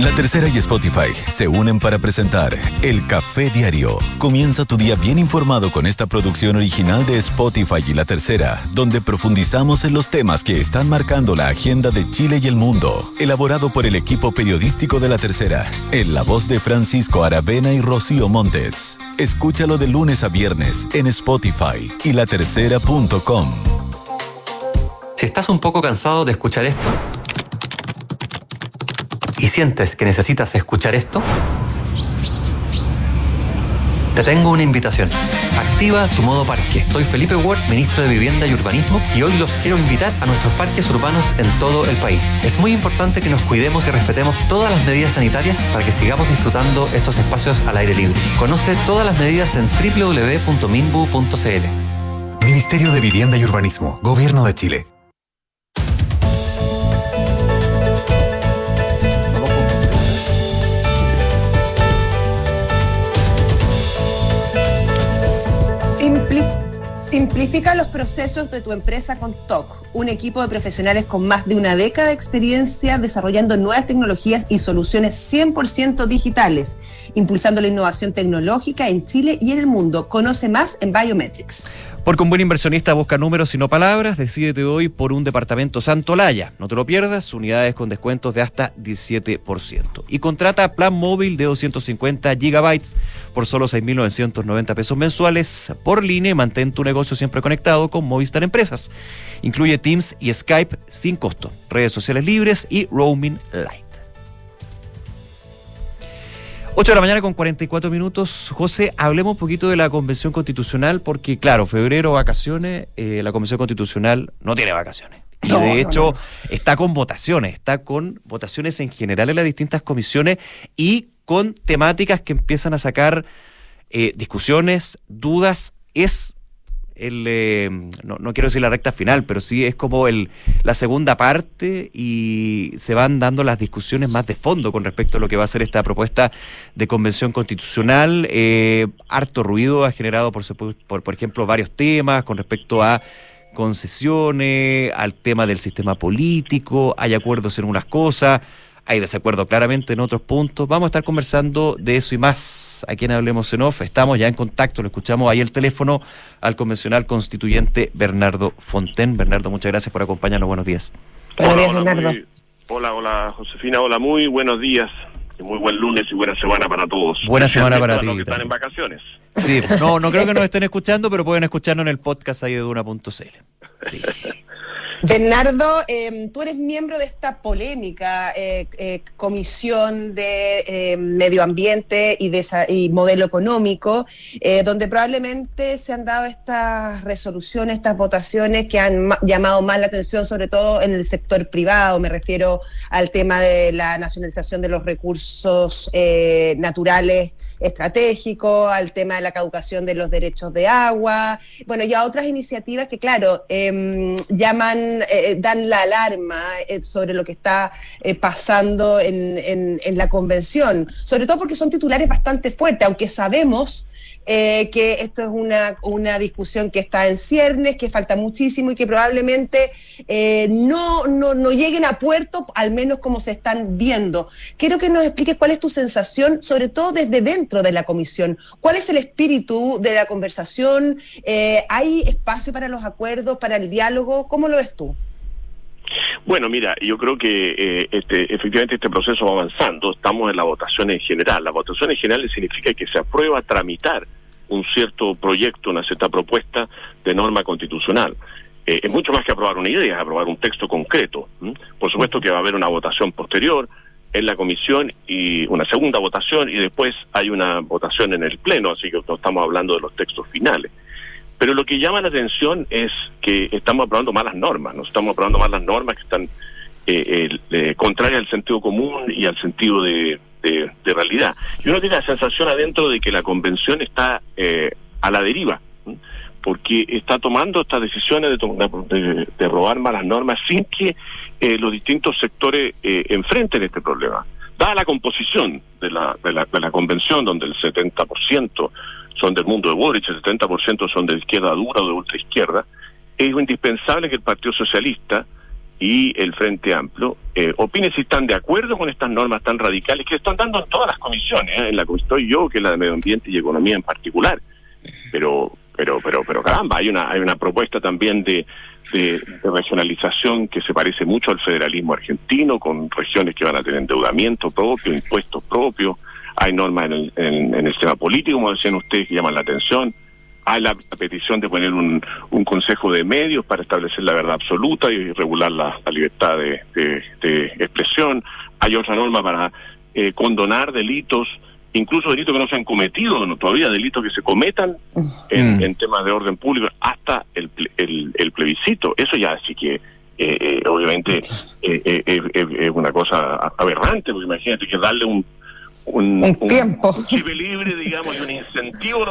Speaker 5: La tercera y Spotify se unen para presentar El Café Diario. Comienza tu día bien informado con esta producción original de Spotify y La tercera, donde profundizamos en los temas que están marcando la agenda de Chile y el mundo. Elaborado por el equipo periodístico de La tercera, en la voz de Francisco Aravena y Rocío Montes. Escúchalo de lunes a viernes en Spotify y latercera.com.
Speaker 8: Si estás un poco cansado de escuchar esto y sientes que necesitas escuchar esto, te tengo una invitación. Activa tu modo parque. Soy Felipe Ward, ministro de Vivienda y Urbanismo, y hoy los quiero invitar a nuestros parques urbanos en todo el país. Es muy importante que nos cuidemos y respetemos todas las medidas sanitarias para que sigamos disfrutando estos espacios al aire libre. Conoce todas las medidas en www.minbu.cl.
Speaker 9: Ministerio de Vivienda y Urbanismo, Gobierno de Chile.
Speaker 2: Simplifica los procesos de tu empresa con TOC, un equipo de profesionales con más de una década de experiencia desarrollando nuevas tecnologías y soluciones 100% digitales, impulsando la innovación tecnológica en Chile y en el mundo. Conoce más en Biometrics.
Speaker 1: Porque un buen inversionista busca números y no palabras, decídete hoy por un departamento Santolaya. No te lo pierdas, unidades con descuentos de hasta 17%. Y contrata plan móvil de 250 gigabytes por solo 6.990 pesos mensuales por línea y mantén tu negocio siempre conectado con Movistar Empresas. Incluye Teams y Skype sin costo, redes sociales libres y roaming light. 8 de la mañana con 44 minutos. José, hablemos un poquito de la Convención Constitucional, porque claro, febrero, vacaciones, eh, la Convención Constitucional no tiene vacaciones. Y de hecho está con votaciones, está con votaciones en general en las distintas comisiones y con temáticas que empiezan a sacar eh, discusiones, dudas. Es el, eh, no, quiero decir la recta final, pero sí es como el, la segunda parte y se van dando las discusiones más de fondo con respecto a lo que va a ser esta propuesta de convención constitucional. Eh, harto ruido ha generado, por, por, por ejemplo, varios temas con respecto a concesiones, al tema del sistema político, hay acuerdos en unas cosas hay desacuerdo claramente en otros puntos. Vamos a estar conversando de eso y más aquí en Hablemos en Off. Estamos ya en contacto, lo escuchamos ahí el teléfono al convencional constituyente Bernardo Fonten. Bernardo, muchas gracias por acompañarnos. Buenos días.
Speaker 10: Buenos días, Bernardo. hola, hola, Josefina. Hola, muy buenos días. Muy buen lunes y buena semana para todos.
Speaker 1: Buena semana para ti.
Speaker 10: que están en vacaciones.
Speaker 1: Sí, no, no creo que nos estén escuchando, pero pueden escucharnos en el podcast ahí de Duna.cl. Sí.
Speaker 2: Bernardo, em, tú eres miembro de esta polémica eh, eh, comisión de em, medio ambiente y, de y modelo económico, eh, donde probablemente se han dado estas resoluciones, estas votaciones que han llamado más la atención, sobre todo en el sector privado. Me refiero al tema de la nacionalización de los recursos naturales estratégicos, al tema de la caducación de los derechos de agua, bueno, y a otras iniciativas que, claro, em, llaman eh, dan la alarma eh, sobre lo que está eh, pasando en, en, la convención, sobre todo porque son titulares bastante fuertes, aunque sabemos que esto es una, una, discusión que está en ciernes, que falta muchísimo y que probablemente no, no, no, lleguen a puerto, al menos como se están viendo. Quiero que nos expliques cuál es tu sensación, sobre todo desde dentro de la comisión. ¿Cuál es el espíritu de la conversación? ¿Hay espacio para los acuerdos, para el diálogo? ¿Cómo lo ves tú?
Speaker 10: Bueno, mira, yo creo que eh, este, efectivamente este proceso va avanzando. Estamos en la votación en general. La votación en general significa que se aprueba tramitar un cierto proyecto, una cierta propuesta de norma constitucional. Eh, es mucho más que aprobar una idea, es aprobar un texto concreto. Por supuesto que va a haber una votación posterior en la comisión y una segunda votación y después hay una votación en el pleno, así que no estamos hablando de los textos finales. Pero lo que llama la atención es que estamos aprobando malas normas, no estamos aprobando malas normas que están eh, eh, contrarias al sentido común y al sentido de, realidad. Y uno tiene la sensación adentro de que la convención está eh, a la deriva, porque está tomando estas decisiones de, robar malas normas sin que los distintos sectores enfrenten este problema. Dada la composición de la, de la, de la convención, donde el 70% son del mundo de Boric, el 70% son de izquierda dura o de ultraizquierda, es indispensable que el Partido Socialista y el Frente Amplio eh, opinen si están de acuerdo con estas normas tan radicales que están dando en todas las comisiones, ¿eh? en la que estoy yo, que es la de Medio Ambiente y Economía en particular. Pero, pero, pero, pero caramba, hay una, hay una propuesta también de, de, regionalización que se parece mucho al federalismo argentino, con regiones que van a tener endeudamiento propio, impuestos propios, hay normas en el, en, en el sistema político, como decían ustedes, que llaman la atención hay la, petición de poner un, un, consejo de medios para establecer la verdad absoluta y regular la, libertad de, de, expresión. Hay otra norma para eh, condonar delitos, incluso delitos que no se han cometido, no, todavía delitos que se cometan en, mm. en temas de orden público, hasta el, el, el plebiscito. Eso ya sí que, eh, eh, obviamente, es una cosa aberrante, porque imagínate que darle un un,
Speaker 2: tiempo.
Speaker 10: Un libre, digamos, y un incentivo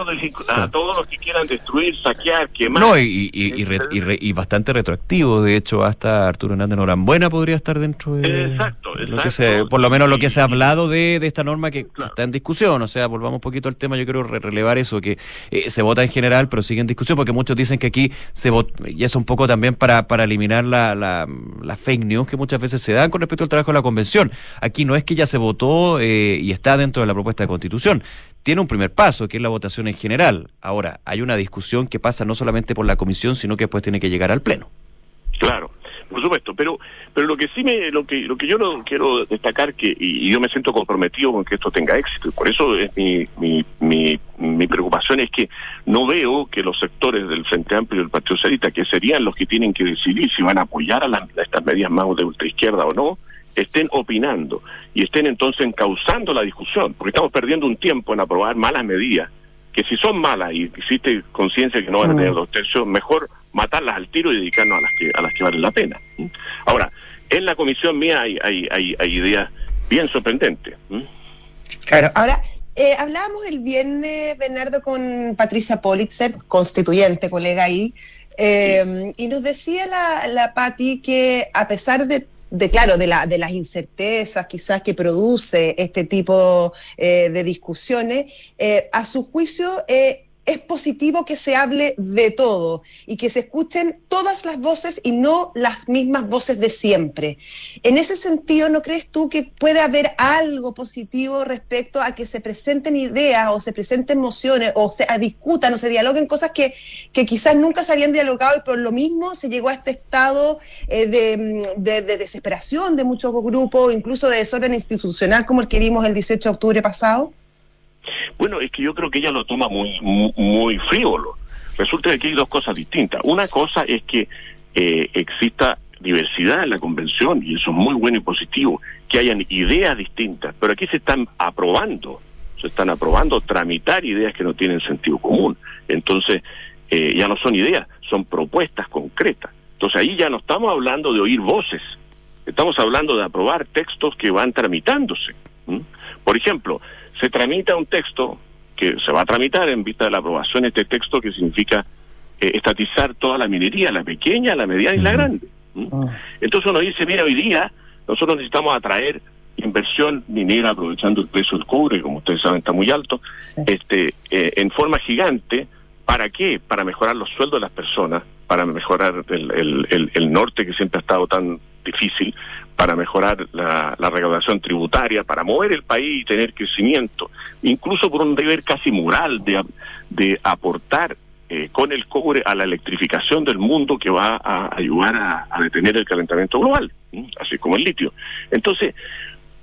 Speaker 10: a, todos los que quieran destruir, saquear, quemar.
Speaker 1: No, y, y, y, bastante retroactivo, de hecho, hasta Arturo Hernández Norambuena podría estar dentro de.
Speaker 10: Exacto,
Speaker 1: Lo que se, por lo menos lo que se ha hablado de, de esta norma que está en discusión, o sea, volvamos un poquito al tema, yo quiero relevar eso, que eh, se vota en general, pero sigue en discusión, porque muchos dicen que aquí se vota, y eso un poco también para, para eliminar la, la, la, fake news que muchas veces se dan con respecto al trabajo de la convención. Aquí no es que ya se votó eh, y está está dentro de la propuesta de constitución. Tiene un primer paso, que es la votación en general. Ahora, hay una discusión que pasa no solamente por la comisión, sino que después tiene que llegar al Pleno.
Speaker 10: Claro, por supuesto, pero pero lo que sí me lo que lo que yo no quiero destacar que y, yo me siento comprometido con que esto tenga éxito y por eso es mi, mi, mi, mi preocupación es que no veo que los sectores del Frente Amplio y del Partido Socialista que serían los que tienen que decidir si van a apoyar a, a estas medidas más de ultraizquierda o no estén opinando y estén entonces encauzando la discusión, porque estamos perdiendo un tiempo en aprobar malas medidas, que si son malas y existe conciencia que no van a tener mm. dos tercios, mejor matarlas al tiro y dedicarnos a las que a las que valen la pena. Ahora, en la comisión mía hay, hay, hay, hay ideas bien sorprendentes.
Speaker 2: Claro, ahora eh, hablábamos el viernes, Bernardo, con Patricia Politzer, constituyente, colega ahí, eh, y nos decía la, la Patti que a pesar de de claro, de, la, de las incertezas quizás que produce este tipo eh, de discusiones, eh, a su juicio eh, es positivo que se hable de todo y que se escuchen todas las voces y no las mismas voces de siempre. En ese sentido, ¿no crees tú que puede haber algo positivo respecto a que se presenten ideas o se presenten mociones o se discutan o se dialoguen cosas que, que quizás nunca se habían dialogado y por lo mismo se llegó a este estado eh, de, desesperación de muchos grupos, incluso de desorden institucional como el que vimos el 18 de octubre pasado?
Speaker 10: Bueno, es que yo creo que ella lo toma muy, muy, frívolo. Resulta que aquí hay dos cosas distintas. Una cosa es que eh, exista diversidad en la convención, y eso es muy bueno y positivo, que hayan ideas distintas, pero aquí se están aprobando, se están aprobando tramitar ideas que no tienen sentido común. Entonces, eh, ya no son ideas, son propuestas concretas. Entonces ahí ya no estamos hablando de oír voces, estamos hablando de aprobar textos que van tramitándose. Por ejemplo, se tramita un texto que se va a tramitar en vista de la aprobación de este texto que significa eh, estatizar toda la minería, la pequeña, la mediana y la grande. Ah. Entonces uno dice, mira, hoy día nosotros necesitamos atraer inversión minera aprovechando el precio del cobre, como ustedes saben está muy alto, este eh, en forma gigante. ¿Para qué? Para mejorar los sueldos de las personas, para mejorar el, el, el norte que siempre ha estado tan difícil, para mejorar la, recaudación tributaria, para mover el país y tener crecimiento, incluso por un deber casi moral de, de aportar eh, con el cobre a la electrificación del mundo que va a ayudar a, detener el calentamiento global, así como el litio. Entonces,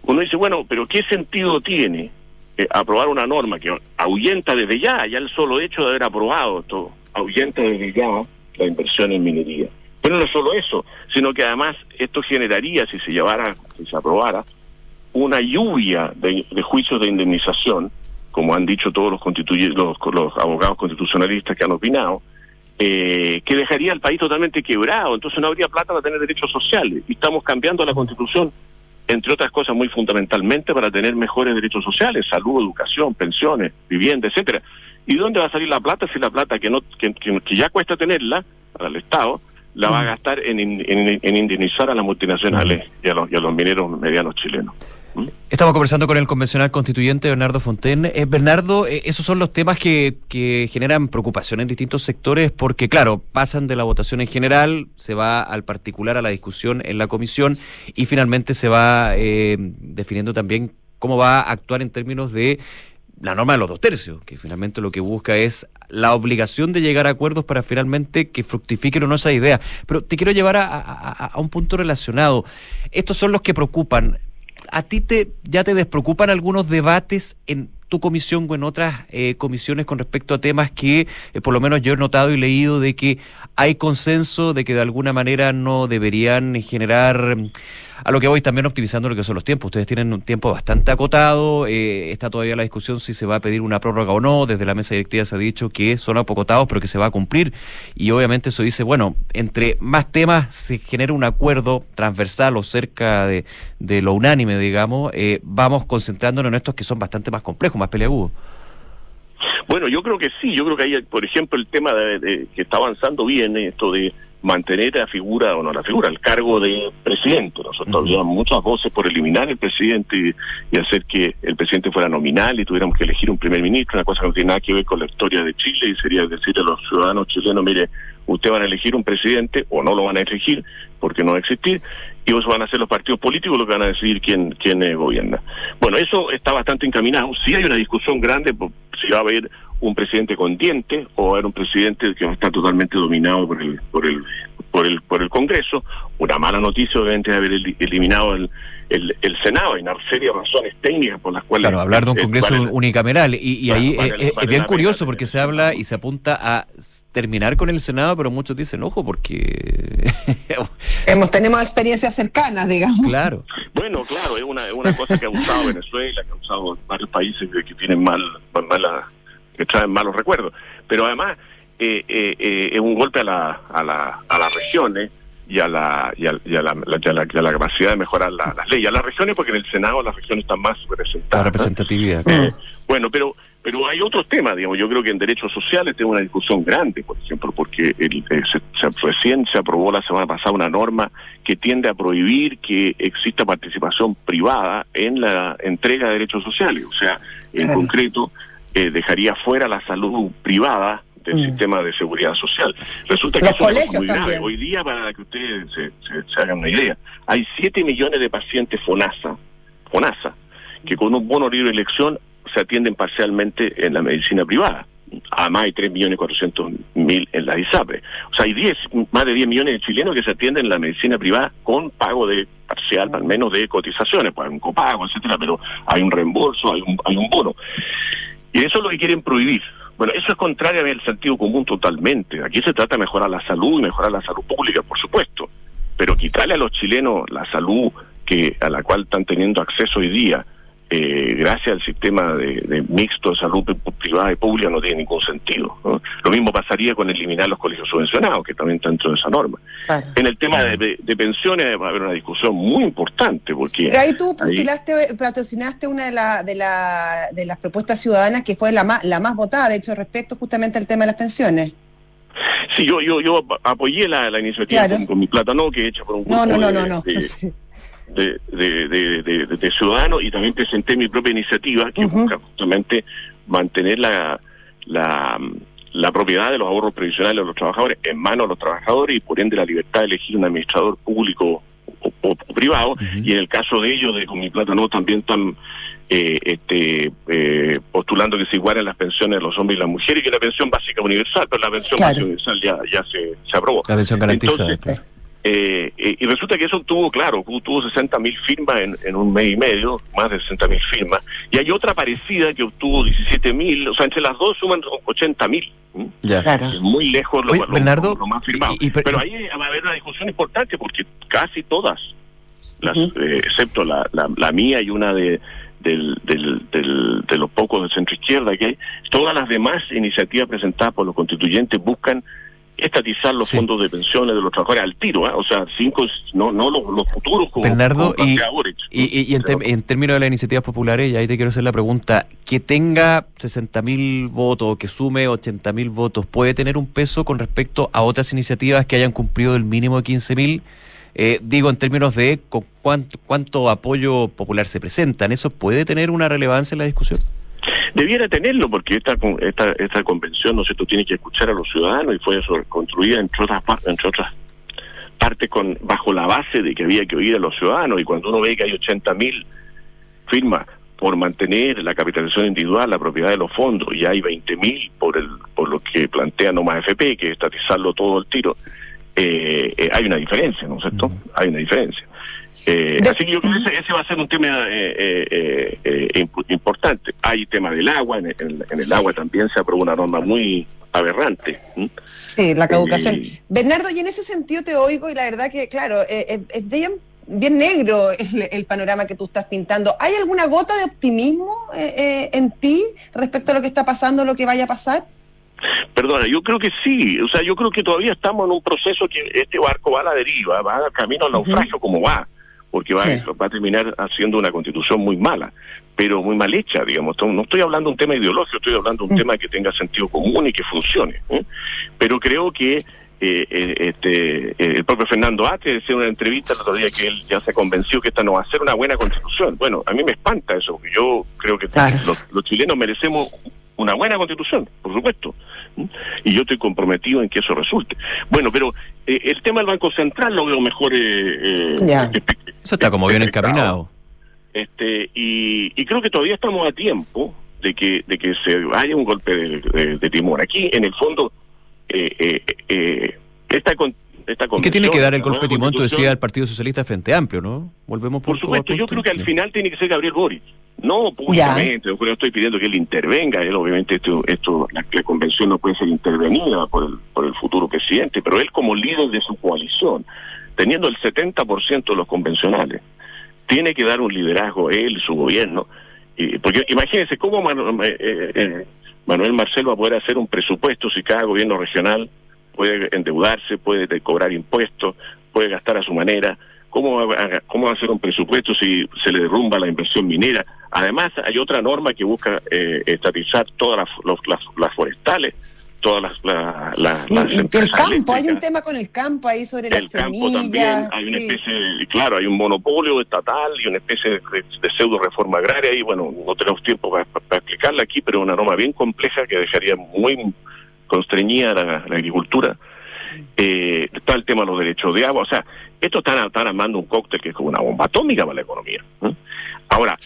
Speaker 10: uno dice, bueno, pero ¿qué sentido tiene eh, aprobar una norma que ahuyenta desde ya, ya el solo hecho de haber aprobado esto, ahuyenta desde ya la inversión en minería? Pero no solo eso, sino que además esto generaría, si se llevara, si se aprobara, una lluvia de, juicios de indemnización, como han dicho todos los, los, los abogados constitucionalistas que han opinado, eh, que dejaría al país totalmente quebrado, entonces no habría plata para tener derechos sociales. Y estamos cambiando la constitución, entre otras cosas, muy fundamentalmente para tener mejores derechos sociales, salud, educación, pensiones, vivienda, etcétera. ¿Y dónde va a salir la plata si la plata que no que, que ya cuesta tenerla para el Estado la va a gastar en, en, indemnizar a las multinacionales y a, los, y a los mineros medianos chilenos.
Speaker 1: Estamos conversando con el convencional constituyente Bernardo Fontaine. Eh, Bernardo, eh, esos son los temas que, que, generan preocupación en distintos sectores porque, claro, pasan de la votación en general, se va al particular, a la discusión en la comisión y finalmente se va eh, definiendo también cómo va a actuar en términos de la norma de los dos tercios, que finalmente lo que busca es la obligación de llegar a acuerdos para finalmente que fructifiquen o no esa idea. Pero te quiero llevar a, a un punto relacionado. Estos son los que preocupan a ti te ya te despreocupan algunos debates en tu comisión o en otras eh, comisiones con respecto a temas que eh, por lo menos yo he notado y leído de que hay consenso de que de alguna manera no deberían generar a lo que voy también optimizando lo que son los tiempos. Ustedes tienen un tiempo bastante acotado, eh, está todavía la discusión si se va a pedir una prórroga o no, desde la mesa directiva se ha dicho que son apocotados pero que se va a cumplir y obviamente eso dice, bueno, entre más temas se genera un acuerdo transversal o cerca de, lo unánime, digamos, eh, vamos concentrándonos en estos que son bastante más complejos, más peleagudos.
Speaker 10: Bueno, yo creo que sí, yo creo que hay, por ejemplo, el tema de, que está avanzando bien, esto de mantener la figura, o no la figura, el cargo de presidente. Nosotros había muchas voces por eliminar el presidente y, hacer que el presidente fuera nominal y tuviéramos que elegir un primer ministro, una cosa que no tiene nada que ver con la historia de Chile y sería decir a los ciudadanos chilenos, mire, ustedes van a elegir un presidente o no lo van a elegir porque no va a existir y eso van a ser los partidos políticos los que van a decidir quién, quién eh, gobierna. Bueno, eso está bastante encaminado. Sí hay una discusión grande si va a haber un presidente con dientes o era un presidente que va a estar totalmente dominado por el por el por el por el Congreso. Una mala noticia obviamente de haber eliminado el, el, Senado. Hay una serie de razones técnicas por las cuales...
Speaker 1: Claro, hablar de un Congreso unicameral. Y, ahí es, bien curioso porque se habla y se apunta a terminar con el Senado, pero muchos dicen, ojo, porque...
Speaker 2: Hemos, tenemos experiencias cercanas, digamos.
Speaker 1: Claro.
Speaker 10: Bueno, claro, es una, una cosa que ha usado Venezuela, que ha usado varios países que, tienen mal, mala que traen malos recuerdos. Pero además eh, eh, eh, es un golpe a, la, a, la, a las regiones y a la, y a, la, la, capacidad de mejorar las leyes. A las regiones, porque en el Senado las regiones están más representadas.
Speaker 1: La representatividad.
Speaker 10: bueno, pero pero hay otros temas, digamos. Yo creo que en derechos sociales tengo una discusión grande, por ejemplo, porque el, se, recién se aprobó la semana pasada una norma que tiende a prohibir que exista participación privada en la entrega de derechos sociales. O sea, en concreto, eh, dejaría fuera la salud privada del mm. sistema de seguridad social. Resulta que eso es muy grave. Hoy día, para que ustedes se, hagan una idea, hay 7 millones de pacientes FONASA, FONASA, que con un bono libre de elección se atienden parcialmente en la medicina privada. Además hay 3 millones 400 mil en la ISAPRE. O sea, hay 10, más de 10 millones de chilenos que se atienden en la medicina privada con pago de parcial, al menos de cotizaciones, pues hay un copago, etcétera, pero hay un reembolso, hay un, hay un bono. Y eso es lo que quieren prohibir. Bueno, eso es contrario al sentido común totalmente. Aquí se trata de mejorar la salud y mejorar la salud pública, por supuesto. Pero quitarle a los chilenos la salud que a la cual están teniendo acceso hoy día, eh, gracias al sistema de, mixto de salud privada y pública no tiene ningún sentido. Lo mismo pasaría con eliminar los colegios subvencionados, que también están dentro de esa norma. En el tema de, pensiones va a haber una discusión muy importante, porque...
Speaker 2: Pero ahí tú postulaste, patrocinaste una de, la, de, la, de las propuestas ciudadanas que fue la más, la más votada, de hecho, respecto justamente al tema de las pensiones.
Speaker 10: Sí, yo yo yo apoyé la, iniciativa con, mi plata, no que hecha por un grupo
Speaker 2: no, no, no, no,
Speaker 10: de, de, de, ciudadanos y también presenté mi propia iniciativa que busca justamente mantener la, la, la, propiedad de los ahorros previsionales de los trabajadores en manos de los trabajadores y por ende la libertad de elegir un administrador público o, privado. Y en el caso de ellos de con mi plata no también están eh, este, eh, postulando que se igualen las pensiones de los hombres y las mujeres y que la pensión básica universal pero la pensión básica universal ya, ya se, se aprobó.
Speaker 1: La pensión garantizada
Speaker 10: eh, eh, y resulta que eso obtuvo, claro, obtuvo 60 mil firmas en, un mes y medio, más de 60 mil firmas. Y hay otra parecida que obtuvo 17 mil, o sea, entre las dos suman 80 mil.
Speaker 1: Ya. Claro.
Speaker 10: muy lejos lo, más firmado. pero ahí va a haber una discusión importante porque casi todas, las, eh, excepto la, la, mía y una de, del, del, del, de los pocos de centro izquierda que hay, todas las demás iniciativas presentadas por los constituyentes buscan estatizar los fondos de pensiones de los trabajadores al tiro, ¿eh? o sea, cinco, no, no los, futuros como,
Speaker 1: Bernardo, y, y, en, términos de las iniciativas populares, y ahí te quiero hacer la pregunta, que tenga 60 mil votos, que sume 80 mil votos, ¿puede tener un peso con respecto a otras iniciativas que hayan cumplido el mínimo de 15 mil? Eh, digo, en términos de cuánto, cuánto apoyo popular se presentan, ¿eso puede tener una relevancia en la discusión?
Speaker 10: Debiera tenerlo porque esta esta, esta convención, no sé, tú tienes que escuchar a los ciudadanos y fue construida entre otras partes, entre otras partes con bajo la base de que había que oír a los ciudadanos y cuando uno ve que hay 80 mil firmas por mantener la capitalización individual, la propiedad de los fondos, y hay 20 mil por el por lo que plantea Nomás FP, que es estatizarlo todo el tiro, eh, eh, hay una diferencia, ¿no es cierto? Hay una diferencia. Eh, así que yo creo que ese, va a ser un tema eh, eh, importante. Hay tema del agua, en, el agua también se aprobó una norma muy aberrante.
Speaker 2: Sí, la caducación. Bernardo, y en ese sentido te oigo y la verdad que, claro, es bien, bien negro el, panorama que tú estás pintando. ¿Hay alguna gota de optimismo en ti respecto a lo que está pasando, lo que vaya a pasar?
Speaker 10: Perdona, yo creo que sí, o sea, yo creo que todavía estamos en un proceso que este barco va a la deriva, va camino al naufragio como va porque va, va, a terminar haciendo una constitución muy mala, pero muy mal hecha, digamos. No estoy hablando de un tema ideológico, estoy hablando de un mm. tema que tenga sentido común y que funcione. ¿eh? Pero creo que eh, eh, este, el propio Fernando H. decía en una entrevista el otro día que él ya se convenció que esta no va a ser una buena constitución. Bueno, a mí me espanta eso, porque yo creo que los chilenos merecemos una buena constitución, por supuesto. Y yo estoy comprometido en que eso resulte. Bueno, pero eh, el tema del Banco Central lo veo mejor. Eh,
Speaker 1: eh eso está como bien encaminado.
Speaker 10: Este, y, creo que todavía estamos a tiempo de que, de que se haya un golpe de, timón. Aquí, en el fondo, eh, eh, esta, esta
Speaker 1: ¿Y qué tiene que dar el golpe de timón, tú decías, el Partido Socialista Frente Amplio, no?
Speaker 10: Volvemos por, por supuesto, yo creo que al final tiene que ser Gabriel Boric. No públicamente, yo estoy pidiendo que él intervenga, él obviamente esto, esto la, convención no puede ser intervenida por el, por el futuro presidente, pero él como líder de su coalición, teniendo el 70% de los convencionales, tiene que dar un liderazgo él y su gobierno, y, porque imagínense cómo eh, eh, Manuel Marcelo va a poder hacer un presupuesto si cada gobierno regional puede endeudarse, puede cobrar impuestos, puede gastar a su manera, ¿Cómo va, a, ¿Cómo va a hacer un presupuesto si se le derrumba la inversión minera? Además, hay otra norma que busca eh, estatizar todas las, las, forestales, todas las, las,
Speaker 2: El campo, hay un tema con el campo ahí sobre el las campo También,
Speaker 10: hay una especie, claro, hay un monopolio estatal y una especie de, pseudo reforma agraria y bueno, no tenemos tiempo para, explicarla aquí, pero es una norma bien compleja que dejaría muy constreñida la, agricultura. Eh, está el tema de los derechos de agua, o sea, esto están, están armando un cóctel que es como una bomba atómica para la economía. Ahora,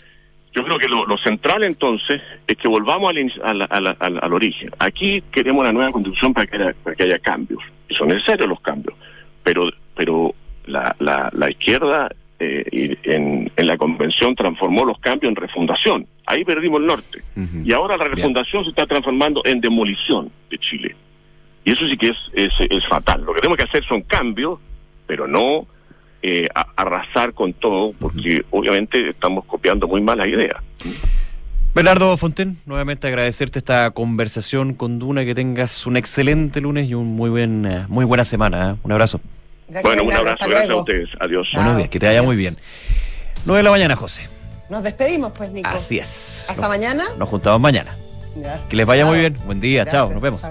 Speaker 10: yo creo que lo, central entonces es que volvamos al, origen. Aquí queremos una nueva constitución para que haya, para que haya cambios. Y son necesarios los cambios. Pero, pero la, la, la izquierda eh, en, en, la convención transformó los cambios en refundación. Ahí perdimos el norte. Y ahora la refundación se está transformando en demolición de Chile. Y eso sí que es, es, es fatal. Lo que tenemos que hacer son cambios pero no eh, arrasar con todo, porque obviamente estamos copiando muy mala idea.
Speaker 1: Bernardo Fonten, nuevamente agradecerte esta conversación con Duna, que tengas un excelente lunes y un muy buen, eh, muy buena semana. ¿eh? Un abrazo.
Speaker 10: Bueno, un abrazo, gracias a ustedes. Adiós.
Speaker 1: Buenos días, que te vaya muy bien. 9 de la mañana, José.
Speaker 2: Nos despedimos, pues, Nico.
Speaker 1: Así es.
Speaker 2: Hasta mañana.
Speaker 1: Nos juntamos mañana. Que les vaya muy bien. Buen día, chao, nos vemos.